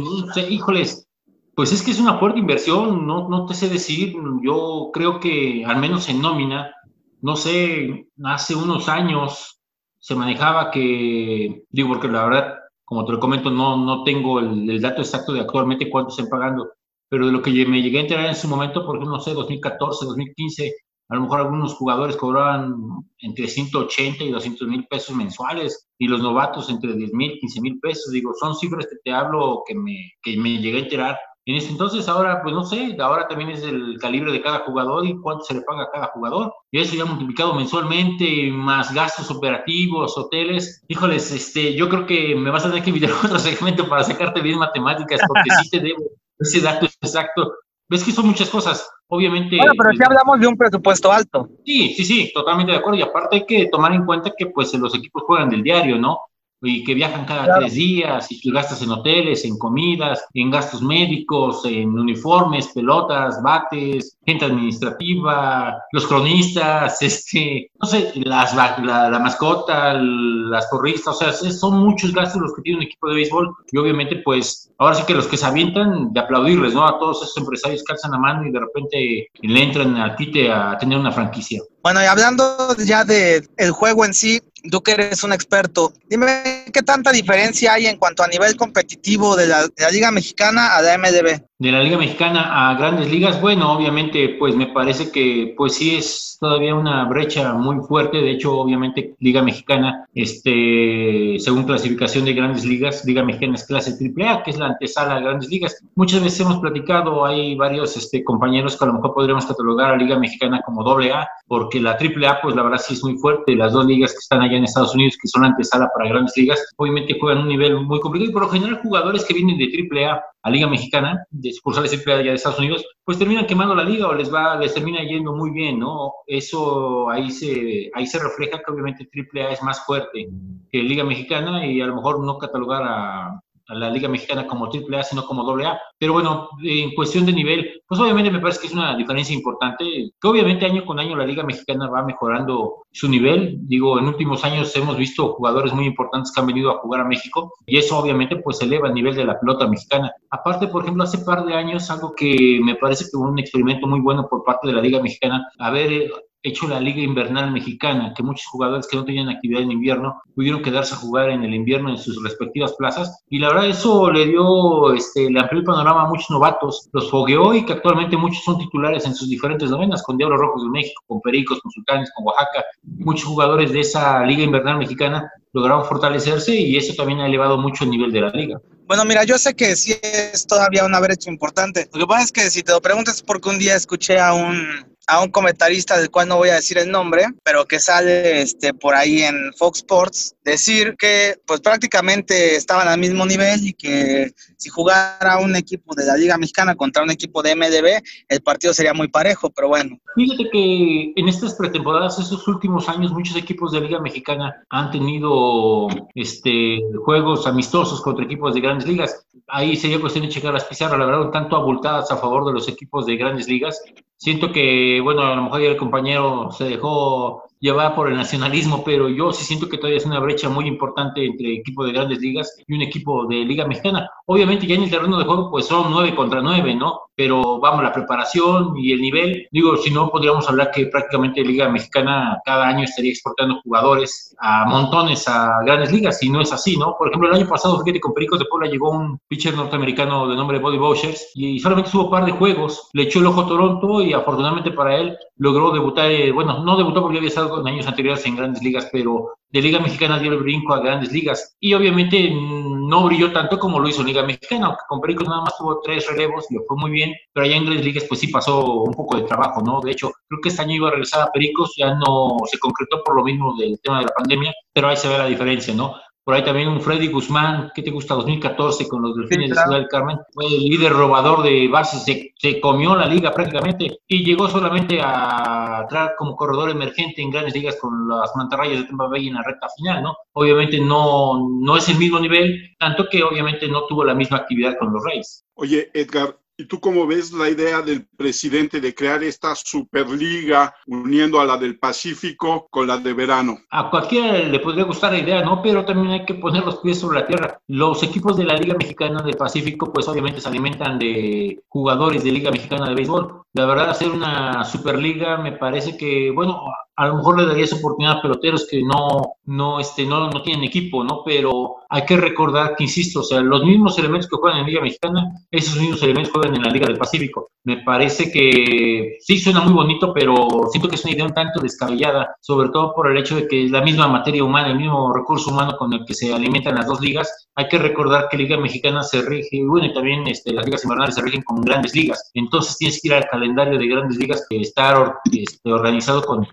híjoles, pues es que es una fuerte inversión, no, no te sé decir, yo creo que al menos en nómina, no sé, hace unos años se manejaba que, digo, porque la verdad, como te lo comento, no, no tengo el, dato exacto de actualmente cuánto están pagando, pero de lo que me llegué a enterar en su momento, por ejemplo, no sé, 2014, 2015, a lo mejor algunos jugadores cobraban entre 180 y 200 mil pesos mensuales y los novatos entre 10 mil, 15 mil pesos. Digo, son cifras que te hablo que me, que me llegué a enterar en ese entonces, ahora, pues no sé, ahora también es el calibre de cada jugador y cuánto se le paga a cada jugador. Y eso ya multiplicado mensualmente, más gastos operativos, hoteles. Híjoles, este, yo creo que me vas a tener que invitar [LAUGHS] a otro segmento para sacarte bien matemáticas, porque sí te [LAUGHS] debo ese dato exacto. Ves que son muchas cosas. Obviamente. Bueno, pero si hablamos de un presupuesto alto. Sí, sí, sí, totalmente de acuerdo. Y aparte hay que tomar en cuenta que pues los equipos juegan del diario, ¿no? Y que viajan cada tres días y que gastas en hoteles, en comidas, en gastos médicos, en uniformes, pelotas, bates, gente administrativa, los cronistas, [LAUGHS] este, no sé, las, la, mascota, las porristas, o sea, son muchos gastos los que tiene un equipo de béisbol y obviamente pues ahora sí que los que se avientan de aplaudirles, ¿no? A todos esos empresarios que alzan la mano y de repente le entran al quite a tener una franquicia. Bueno, y hablando ya del el juego en sí, tú que eres un experto, dime qué tanta diferencia hay en cuanto a nivel competitivo de la, de la Liga Mexicana a la MDB de la Liga Mexicana a grandes ligas, bueno, obviamente, pues me parece que pues sí es todavía una brecha muy fuerte. De hecho, obviamente, Liga Mexicana, este, según clasificación de grandes ligas, Liga Mexicana es clase AAA, que es la antesala de grandes ligas. Muchas veces hemos platicado, hay varios este, compañeros que a lo mejor podríamos catalogar a Liga Mexicana como AA, porque la AAA, pues la verdad sí es muy fuerte. Las dos ligas que están allá en Estados Unidos, que son la antesala para grandes ligas, obviamente juegan un nivel muy complicado y por lo general jugadores que vienen de AAA a Liga Mexicana, de sucursales de de Estados Unidos, pues terminan quemando la liga o les va, les termina yendo muy bien, ¿no? Eso ahí se, ahí se refleja que obviamente AAA es más fuerte que Liga Mexicana y a lo mejor no catalogar a, a la Liga Mexicana como AAA, sino como AA. Pero bueno, en cuestión de nivel, pues obviamente me parece que es una diferencia importante, que obviamente año con año la Liga Mexicana va mejorando su nivel. Digo, en últimos años hemos visto jugadores muy importantes que han venido a jugar a México y eso obviamente pues eleva el nivel de la pelota mexicana. Aparte, por ejemplo, hace par de años, algo que me parece que fue un experimento muy bueno por parte de la Liga Mexicana, haber hecho la Liga Invernal Mexicana, que muchos jugadores que no tenían actividad en invierno pudieron quedarse a jugar en el invierno en sus respectivas plazas. Y la verdad eso le dio, este, le amplió el panorama a muchos novatos, los fogueó y que actualmente muchos son titulares en sus diferentes novenas, con Diablos Rojos de México, con Pericos, con Sultanes, con Oaxaca. Muchos jugadores de esa Liga Invernal Mexicana lograron fortalecerse y eso también ha elevado mucho el nivel de la liga. Bueno, mira, yo sé que sí es todavía una brecha importante. Lo que pasa es que si te lo preguntas porque un día escuché a un, a un comentarista del cual no voy a decir el nombre, pero que sale este, por ahí en Fox Sports, decir que pues prácticamente estaban al mismo nivel y que si jugara un equipo de la Liga Mexicana contra un equipo de MDB, el partido sería muy parejo, pero bueno. Fíjate que en estas pretemporadas, esos últimos años, muchos equipos de Liga Mexicana han tenido este, juegos amistosos contra equipos de grandes ligas. Ahí sería cuestión de checar las pizarras, la verdad, un tanto abultadas a favor de los equipos de grandes ligas. Siento que, bueno, a lo mejor el compañero se dejó llevar por el nacionalismo, pero yo sí siento que todavía es una brecha muy importante entre equipo de grandes ligas y un equipo de liga mexicana. Obviamente ya en el terreno de juego pues son nueve contra nueve, ¿no? Pero vamos, la preparación y el nivel, digo, si no podríamos hablar que prácticamente Liga Mexicana cada año estaría exportando jugadores a montones a grandes ligas, y no es así, ¿no? Por ejemplo, el año pasado, fíjate, con Pericos de Puebla llegó un pitcher norteamericano de nombre Bobby Bouchers y solamente tuvo un par de juegos, le echó el ojo a Toronto y afortunadamente para él logró debutar, eh, bueno, no debutó porque había estado en años anteriores en grandes ligas, pero de Liga Mexicana dio el brinco a grandes ligas y obviamente no brilló tanto como lo hizo Liga Mexicana, aunque con Pericos nada más tuvo tres relevos, y le fue muy bien, pero allá en grandes ligas pues sí pasó un poco de trabajo, ¿no? De hecho, creo que este año iba a regresar a Pericos, ya no se concretó por lo mismo del tema de la pandemia, pero ahí se ve la diferencia, ¿no? Por ahí también un Freddy Guzmán, ¿qué te gusta? 2014 con los Delfines de Ciudad del Carmen. Fue el líder robador de bases, se, se, comió la liga prácticamente y llegó solamente a entrar como corredor emergente en grandes ligas con las mantarrayas de Tampa Bay en la recta final, ¿no? Obviamente no, no es el mismo nivel, tanto que obviamente no tuvo la misma actividad con los Reyes. Oye, Edgar, ¿Y tú cómo ves la idea del presidente de crear esta superliga uniendo a la del Pacífico con la de verano? A cualquiera le podría gustar la idea, ¿no? Pero también hay que poner los pies sobre la tierra. Los equipos de la Liga Mexicana del Pacífico, pues obviamente se alimentan de jugadores de Liga Mexicana de Béisbol. La verdad, hacer una superliga me parece que, bueno, a lo mejor le darías oportunidad a peloteros que no, no, este, no, no tienen equipo, ¿no? Pero hay que recordar que, insisto, o sea, los mismos elementos que juegan en Liga Mexicana, esos mismos elementos juegan en la Liga del Pacífico. Me parece que sí suena muy bonito, pero siento que es una idea un tanto descabellada, sobre todo por el hecho de que la misma materia humana, el mismo recurso humano con el que se alimentan las dos ligas, hay que recordar que Liga Mexicana se rige, bueno, y también este, las ligas invernales se rigen con grandes ligas. Entonces tienes que ir al calendario de grandes ligas que está este, organizado con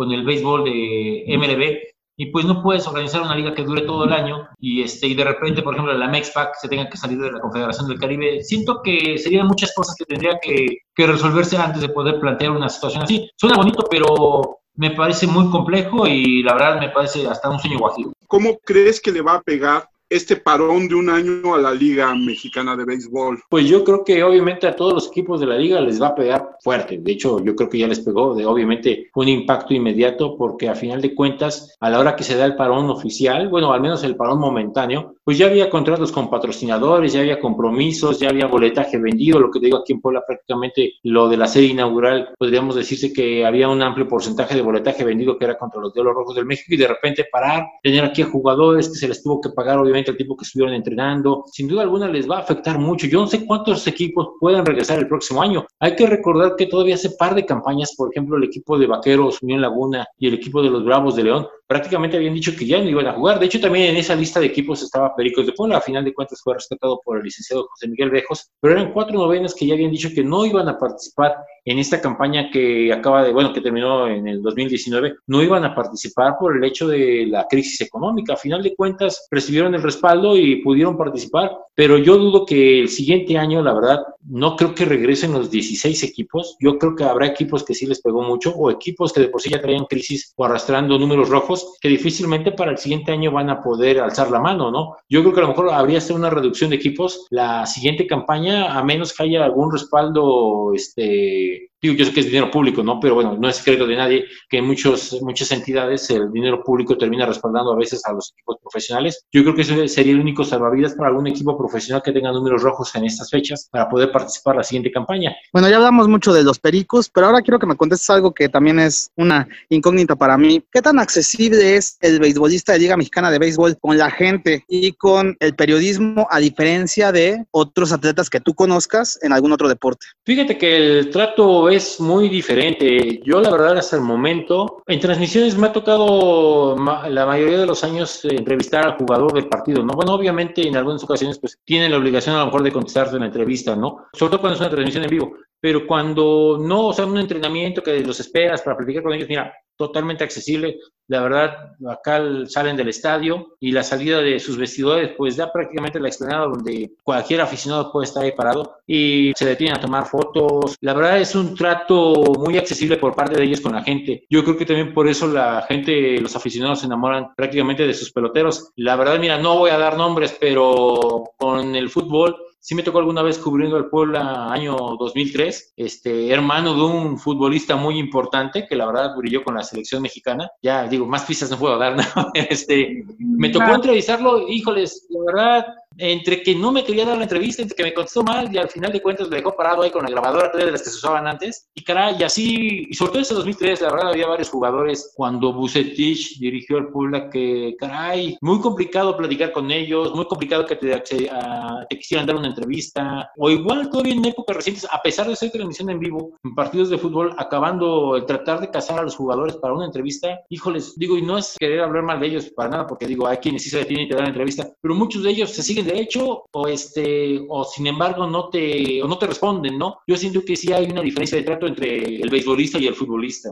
con el béisbol de MLB y pues no puedes organizar una liga que dure todo el año y, este, y de repente, por ejemplo, la MEXPAC se tenga que salir de la Confederación del Caribe. Siento que serían muchas cosas que tendría que, que resolverse antes de poder plantear una situación así. Suena bonito, pero me parece muy complejo y la verdad me parece hasta un sueño guajiro. ¿Cómo crees que le va a pegar este parón de un año a la Liga Mexicana de Béisbol? Pues yo creo que obviamente a todos los equipos de la liga les va a pegar fuerte. De hecho, yo creo que ya les pegó de obviamente un impacto inmediato porque a final de cuentas, a la hora que se da el parón oficial, bueno, al menos el parón momentáneo, pues ya había contratos con patrocinadores, ya había compromisos, ya había boletaje vendido, lo que digo aquí en Puebla prácticamente lo de la serie inaugural, podríamos decirse que había un amplio porcentaje de boletaje vendido que era contra los Diablos Rojos del México y de repente parar, tener aquí a jugadores que se les tuvo que pagar obviamente el tiempo que estuvieron entrenando, sin duda alguna les va a afectar mucho. Yo no sé cuántos equipos puedan regresar el próximo año. Hay que recordar que todavía hace par de campañas, por ejemplo, el equipo de Vaqueros, Unión Laguna y el equipo de los Bravos de León, prácticamente habían dicho que ya no iban a jugar. De hecho, también en esa lista de equipos estaba Pericos de Puebla. A final de cuentas fue rescatado por el licenciado José Miguel Bejos, pero eran cuatro novenas que ya habían dicho que no iban a participar en esta campaña que acaba de, bueno, que terminó en el 2019, no iban a participar por el hecho de la crisis económica. A final de cuentas recibieron el respaldo y pudieron participar, pero yo dudo que el siguiente año, la verdad, no creo que regresen los 16 equipos. Yo creo que habrá equipos que sí les pegó mucho o equipos que de por sí ya traían crisis o arrastrando números rojos que difícilmente para el siguiente año van a poder alzar la mano, ¿no? Yo creo que a lo mejor habría ser una reducción de equipos la siguiente campaña, a menos que haya algún respaldo, este, digo, yo sé que es dinero público, ¿no? Pero bueno, no es secreto de nadie que en muchos, muchas entidades el dinero público termina respaldando a veces a los equipos profesionales. Yo creo que eso sería el único salvavidas para algún equipo profesional que tenga números rojos en estas fechas para poder participar en la siguiente campaña. Bueno, ya hablamos mucho de los pericos, pero ahora quiero que me contestes algo que también es una incógnita para mí. ¿Qué tan accesible es el beisbolista de Liga Mexicana de Béisbol con la gente y con el periodismo a diferencia de otros atletas que tú conozcas en algún otro deporte? Fíjate que el trato es muy diferente. Yo la verdad hasta el momento, en transmisiones me ha tocado la mayoría de los años eh, entrevistar al jugador del partido, ¿no? Bueno, obviamente en algunas ocasiones pues tienen la obligación a lo mejor de contestarte en la entrevista, ¿no? Sobre todo cuando es una transmisión en vivo. Pero cuando no, o sea, un entrenamiento que los esperas para platicar con ellos, mira, totalmente accesible. La verdad, acá salen del estadio y la salida de sus vestidores, pues da prácticamente la explanada donde cualquier aficionado puede estar ahí parado y se detienen a tomar fotos. La verdad es un trato muy accesible por parte de ellos con la gente. Yo creo que también por eso la gente, los aficionados se enamoran prácticamente de sus peloteros. La verdad, mira, no voy a dar nombres, pero con el fútbol sí me tocó alguna vez cubriendo el Puebla año 2003, este, hermano de un futbolista muy importante que la verdad brilló con la selección mexicana. Ya digo, más pistas no puedo dar, ¿no? [LAUGHS] Este, me tocó entrevistarlo, híjoles, la verdad, entre que no me quería dar la entrevista, entre que me contestó mal y al final de cuentas le dejó parado ahí con la grabadora de las que se usaban antes. Y caray, y así, y sobre todo ese 2003, la verdad había varios jugadores cuando Bucetich dirigió al Puebla que, caray, muy complicado platicar con ellos, muy complicado que te, te quisieran dar una entrevista, o igual todavía en épocas recientes, a pesar de ser transmisión en vivo, en partidos de fútbol, acabando el tratar de cazar a los jugadores para una entrevista, híjoles, digo, y no es querer hablar mal de ellos para nada, porque digo, hay quienes sí se detienen y te dan entrevista, pero muchos de ellos se siguen derecho o este o sin embargo no te o no te responden, ¿no? Yo siento que sí hay una diferencia de trato entre el beisbolista y el futbolista.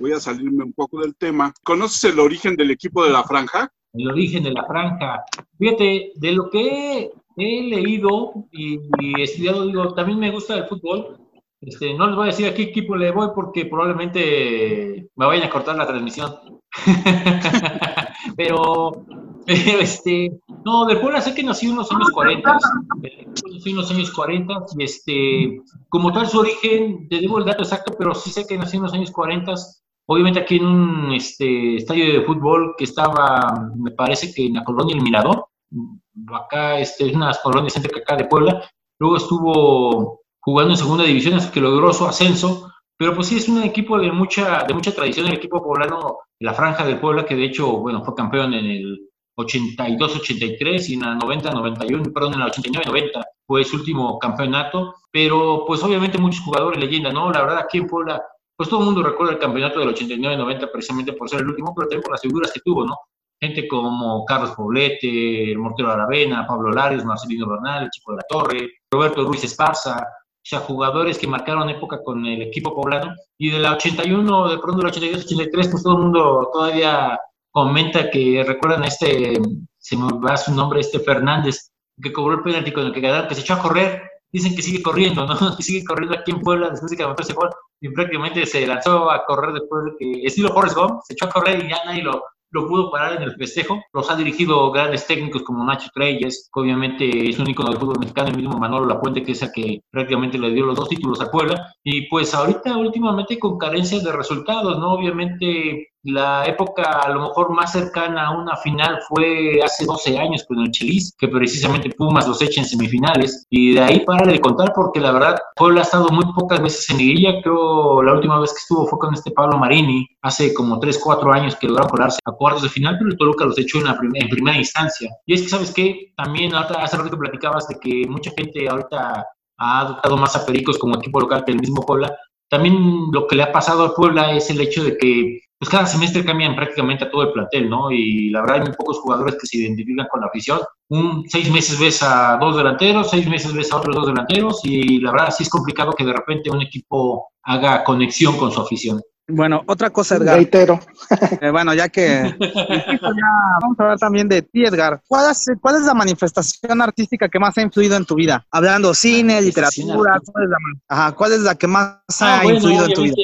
Voy a salirme un poco del tema. ¿Conoces el origen del equipo de la franja? El origen de la franja. Fíjate, de lo que he, leído y, estudiado, digo, también me gusta el fútbol. Este, no les voy a decir a qué equipo le voy porque probablemente me vayan a cortar la transmisión. [LAUGHS] Pero [LAUGHS] este, no, de Puebla sé que nació en los años 40, nació en los años 40 y este, como tal su origen, te digo el dato exacto, pero sí sé que nació en los años 40, obviamente aquí en un este, estadio de fútbol que estaba, me parece que en la colonia El Mirador, acá este, es unas colonias entre acá de Puebla, luego estuvo jugando en segunda división hasta que logró su ascenso, pero pues sí es un equipo de mucha, de mucha tradición, el equipo poblano, la Franja de Puebla, que de hecho, bueno, fue campeón en el 82-83 y en la 90-91, perdón, en la 89-90 fue su último campeonato, pero pues obviamente muchos jugadores leyenda, ¿no? La verdad aquí en Puebla, pues todo el mundo recuerda el campeonato del 89-90 precisamente por ser el último, pero también por las figuras que tuvo, ¿no? Gente como Carlos Poblete, el Mortero Aravena, Pablo Larios, Marcelino Bernal, el Chico de la Torre, Roberto Ruiz Esparza, o sea, jugadores que marcaron época con el equipo poblano, y de la 81, de pronto la 82-83, pues todo el mundo todavía comenta que recuerdan a este, se me va su nombre, este Fernández, que cobró el penalti con el que ganaron, que se echó a correr. Dicen que sigue corriendo, ¿no? [LAUGHS] Que sigue corriendo aquí en Puebla después de que anotó ese gol. Y prácticamente se lanzó a correr después de que, estilo Forrest Gump, se echó a correr y ya nadie lo, lo pudo parar en el festejo. Los ha dirigido grandes técnicos como Nacho Treyes, que obviamente es un ícono del fútbol mexicano, el mismo Manolo Lapuente, que es el que prácticamente le dio los dos títulos a Puebla. Y pues ahorita últimamente con carencias de resultados, ¿no? Obviamente la época a lo mejor más cercana a una final fue hace 12 años con el Chelis, que precisamente Pumas los echa en semifinales. Y de ahí para de contar porque la verdad Puebla ha estado muy pocas veces en liguilla. Creo la última vez que estuvo fue con este Pablo Marini, hace como 3, 4 años que lograron colarse a cuartos de final, pero el Toluca los echó en, la en primera instancia. Y es que, ¿sabes qué? También hace rato platicabas de que mucha gente ahorita ha adoptado más a Pericos como equipo local que el mismo Puebla. También lo que le ha pasado a Puebla es el hecho de que pues cada semestre cambian prácticamente a todo el plantel, ¿no? Y la verdad hay muy pocos jugadores que se identifican con la afición. Un, seis meses ves a dos delanteros, seis meses ves a otros dos delanteros y la verdad sí es complicado que de repente un equipo haga conexión con su afición. Bueno, otra cosa, Edgar. Reitero. Eh, bueno, ya que [LAUGHS] vamos a hablar también de ti, Edgar. ¿Cuál es, ¿Cuál es la manifestación artística que más ha influido en tu vida? Hablando cine, literatura, ¿cuál es la, ajá, ¿cuál es la que más ah, ha influido en tu vida?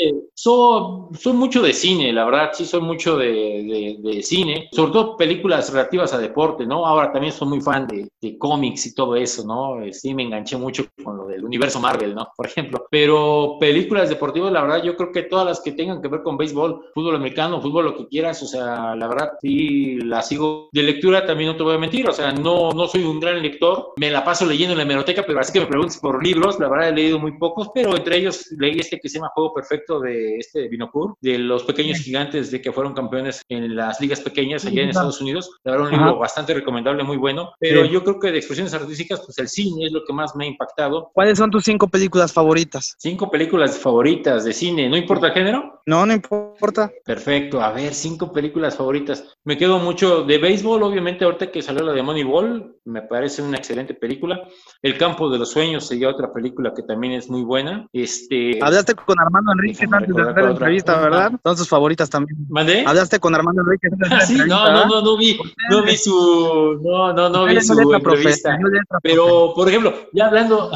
Soy, soy, mucho de cine, la verdad, sí soy mucho de, de, cine, sobre todo películas relativas a deporte, ¿no? Ahora también soy muy fan de, de, cómics y todo eso, ¿no? Eh, sí me enganché mucho con lo del universo Marvel, ¿no? [LAUGHS] Por ejemplo. Pero películas deportivas, la verdad, yo creo que todas las que tengan que ver con béisbol, fútbol americano, fútbol, lo que quieras, o sea, la verdad, sí la sigo. De lectura también no te voy a mentir, o sea, no, no soy un gran lector, me la paso leyendo en la hemeroteca, pero así que me preguntes por libros, la verdad he leído muy pocos, pero entre ellos leí este que se llama Juego Perfecto de este de Binocur, de los pequeños gigantes de que fueron campeones en las ligas pequeñas allá en Estados Unidos. La verdad, un libro bastante recomendable, muy bueno. Pero yo creo que de expresiones artísticas, pues el cine es lo que más me ha impactado. ¿Cuáles son tus cinco películas favoritas? Cinco películas favoritas de cine, ¿no importa el género? No, no importa. Perfecto. A ver, cinco películas favoritas. Me quedo mucho de béisbol, obviamente, ahorita que salió la de Moneyball, me parece una excelente película. El campo de los sueños sería otra película que también es muy buena. Este, Hablaste con Armando Enrique antes la entrevista, ¿verdad? Son sus favoritas también. ¿Mandé? Hablaste con Armando Enrique ah, [LAUGHS] sí, no, no, no, no vi, no vi su, no, no, no vi su entrevista. Pero, por ejemplo, ya hablando,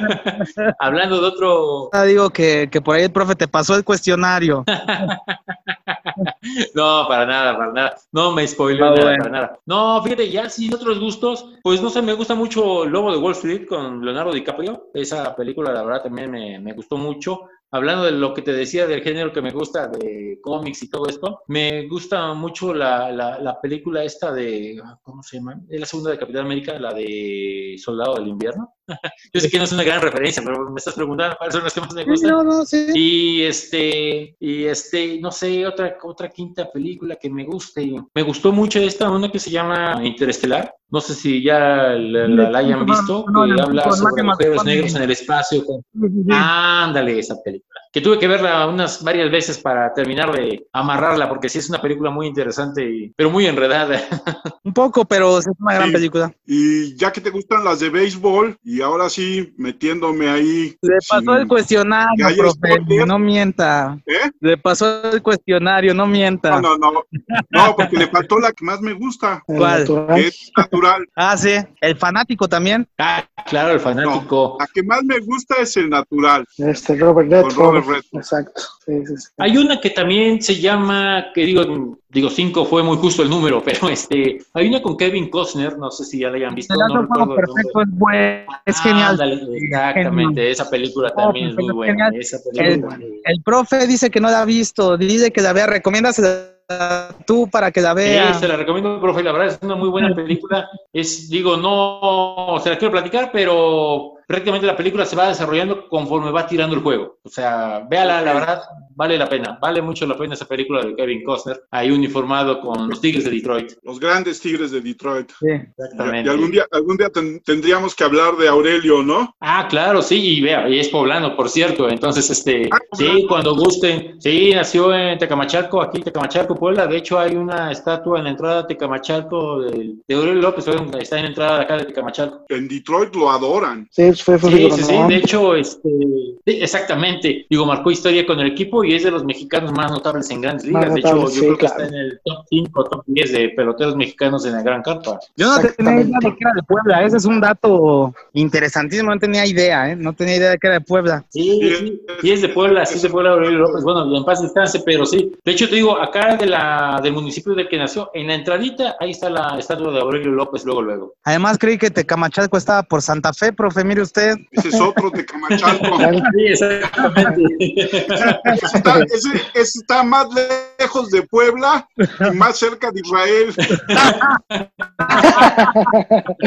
[LAUGHS] hablando de otro. Ah, digo que, que por ahí el profe te pasó el cuestionario. [LAUGHS] no, para nada, para nada. No me spoiló nada, para nada. No, fíjate, ya sin otros gustos, pues no sé, me gusta mucho Lobo de Wall Street con Leonardo DiCaprio. Esa película, la verdad, también me, me gustó mucho hablando de lo que te decía del género que me gusta, de cómics y todo esto, me gusta mucho la, la, película esta de, ¿cómo se llama? Es la segunda de Capitán América, la de Soldado del Invierno. [LAUGHS] Yo sé que no es una gran referencia, pero me estás preguntando cuáles son las que más me gustan. No, no, sí. Y este, y este, no sé, otra, otra quinta película que me guste. Me gustó mucho esta, una que se llama Interestelar. No sé si ya la, hayan visto, que habla sobre mujeres negros en el espacio. Ándale, esa película que tuve que verla unas varias veces para terminar de amarrarla, porque sí es una película muy interesante, y, pero muy enredada. [LAUGHS] Un poco, pero es una gran película. Y ya que te gustan las de béisbol, y ahora sí metiéndome ahí. Le pasó el cuestionario, profe, no mienta. ¿Eh? Le pasó el cuestionario, no mienta. No, no, no. No, porque le faltó la que más me gusta. [LAUGHS] ¿Cuál? es natural. Ah, sí. El fanático también. Ah, claro, el fanático. la que más me gusta es el natural. Este Robert Redford. Exacto. Hay una que también se llama, que digo, digo cinco fue muy justo el número, [LAUGHS] pero este, hay una con Kevin Costner, no sé si ya la hayan visto. no perfecto, es, buen, es genial. exactamente, esa película también es muy buena. el, profe dice que no la ha visto, dice que la vea, recomiendas tú para que la veas. Sí, se la recomiendo, profe, la verdad es una muy buena película. Es, digo, no se la quiero platicar, pero prácticamente la película se va desarrollando conforme va tirando el juego. O sea, véala, la verdad, vale la pena. Vale mucho la pena esa película de Kevin Costner, ahí uniformado con los Tigres de Detroit. Los grandes Tigres de Detroit. Sí, exactamente. Y, algún día, algún día tendríamos que hablar de Aurelio, ¿no? Ah, claro, sí, y vea, y es poblano, por cierto. Entonces, este, ah, sí, cuando gusten. Sí, nació en Tecamachalco, aquí en Tecamachalco, Puebla. De hecho, hay una estatua en la entrada de Tecamachalco de, de Aurelio López, está en la entrada de acá de Tecamachalco. En Detroit lo adoran. Sí, años fue, fue Sí, sí, sí, de hecho, este, sí, exactamente, digo, marcó historia con el equipo y es de los mexicanos más notables en grandes ligas. De hecho, yo sí, creo que está en el top 5, top 10 de peloteros mexicanos en la Gran Carpa. Yo no tenía idea de que era de Puebla. Ese es un dato interesantísimo. No tenía idea, ¿eh? No tenía idea de que era de Puebla. Sí, Sí, sí, sí es de Puebla, sí es de Puebla Aurelio López, bueno, en paz descanse, pero sí. De hecho, te digo, acá de la, del municipio del que nació, en la entradita, ahí está la estatua de Aurelio López, luego, luego. Además, creí que Tecamachalco estaba por Santa Fe, profe. Mire usted. Ese es otro de Camachalco. [LAUGHS] Sí, exactamente. Ese está, ese- está más lejos de Puebla y más cerca de Israel. [LAUGHS]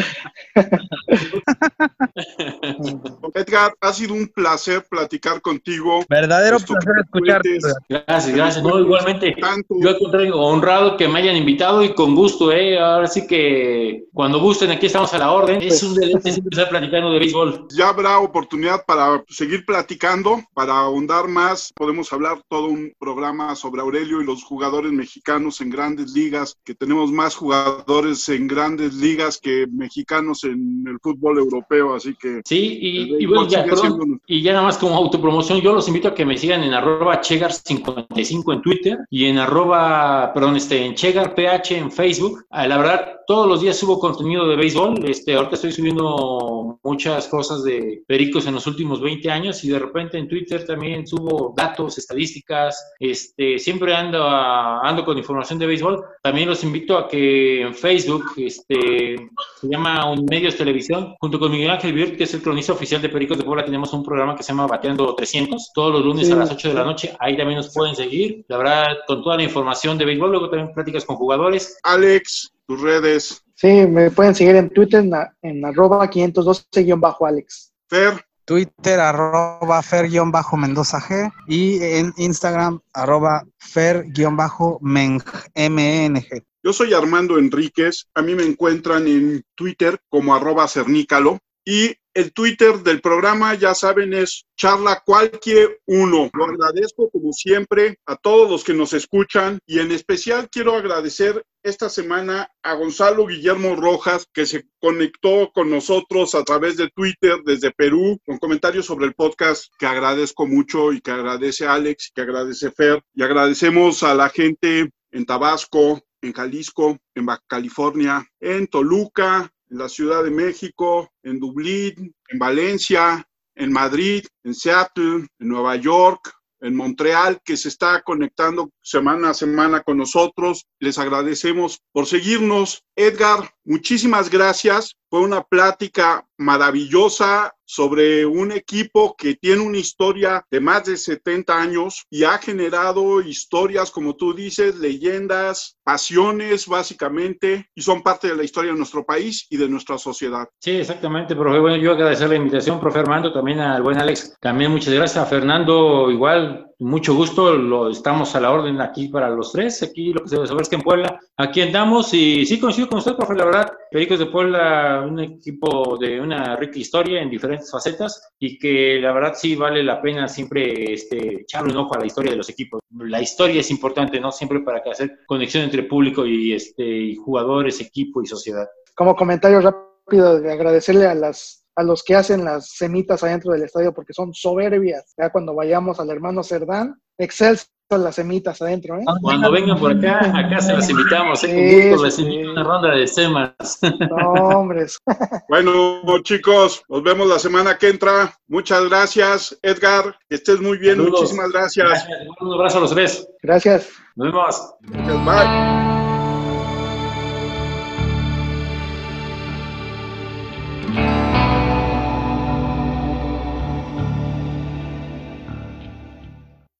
Edgar, ha sido un placer platicar contigo. Verdadero Esto placer escucharte. Gracias, gracias. No, igualmente. Tanto. Yo al contrario, honrado que me hayan invitado y con gusto, ¿eh? Ahora sí que cuando gusten, aquí estamos a la orden. Es un deleite siempre estar platicando de béisbol. Ya habrá oportunidad para seguir platicando, para ahondar más. Podemos hablar todo un programa sobre Aurelio y los jugadores mexicanos en grandes ligas, que tenemos más jugadores en grandes ligas que mexicanos en el fútbol europeo, así que Sí, y, y bueno, ya, perdón. Y ya nada más como autopromoción, yo los invito a que me sigan en arroba chegar55 en Twitter y en arroba, perdón, este, en chegarph en Facebook. Ah, La verdad, todos los días subo contenido de béisbol. Este, ahorita estoy subiendo muchas cosas de pericos en los últimos 20 años y de repente en Twitter también subo datos, estadísticas. Este, siempre ando, a- ando con información de béisbol. También los invito a que en Facebook, este, se llama Unimedios Televisión, junto con Miguel Ángel Birt, que es el cronista oficial de Pericos de Puebla, tenemos un programa que se llama Bateando 300, todos los lunes Sí. a las 8 de la noche, ahí también nos pueden seguir, la verdad, con toda la información de béisbol, luego también pláticas con jugadores. Alex, tus redes, Sí, me pueden seguir en Twitter en, en arroba 512-Alex. Fer, Twitter, arroba fer-mendoza G. Y en Instagram, arroba fer-meng, M-E-N-G. Yo soy Armando Enríquez. A mí me encuentran en Twitter como arroba cernícalo. Y el Twitter del programa, ya saben, es charla cualquier uno. Lo agradezco como siempre a todos los que nos escuchan y en especial quiero agradecer esta semana a Gonzalo Guillermo Rojas que se conectó con nosotros a través de Twitter desde Perú con comentarios sobre el podcast que agradezco mucho y que agradece Alex, que agradece Fer y agradecemos a la gente en Tabasco, en Jalisco, en California, en Toluca, la Ciudad de México, en Dublín, en Valencia, en Madrid, en Seattle, en Nueva York, en Montreal, que se está conectando semana a semana con nosotros. Les agradecemos por seguirnos. Edgar, muchísimas gracias. Fue una plática maravillosa sobre un equipo que tiene una historia de más de 70 años y ha generado historias, como tú dices, leyendas, pasiones básicamente, y son parte de la historia de nuestro país y de nuestra sociedad. Sí, exactamente, profe. Bueno, yo agradecer la invitación, profe Armando, también al buen Alex. También muchas gracias a Fernando, igual, mucho gusto, lo estamos a la orden aquí para los tres, aquí lo que se debe saber es que en Puebla, aquí andamos y sí coincido con usted, profe, la verdad, Pericos de Puebla, un equipo de una rica historia en diferentes facetas y que la verdad sí vale la pena siempre este, echarle un ojo a la historia de los equipos. La historia es importante, ¿no? Siempre para hacer conexión entre público y, este, y jugadores, equipo y sociedad. Como comentario rápido, de agradecerle a las a los que hacen las semitas adentro del estadio porque son soberbias. Ya cuando vayamos al hermano Cerdán, excelso las semitas adentro, ¿eh? Cuando vengan por acá, acá se las invitamos, ¿eh? Con Sí, gusto les sí. invito a una ronda de semas. No, hombres. [LAUGHS] Bueno, chicos, nos vemos la semana que entra. Muchas gracias, Edgar. Que estés muy bien. Saludos. Muchísimas gracias. Un abrazo a los tres. Gracias. Nos vemos. Gracias, Bye.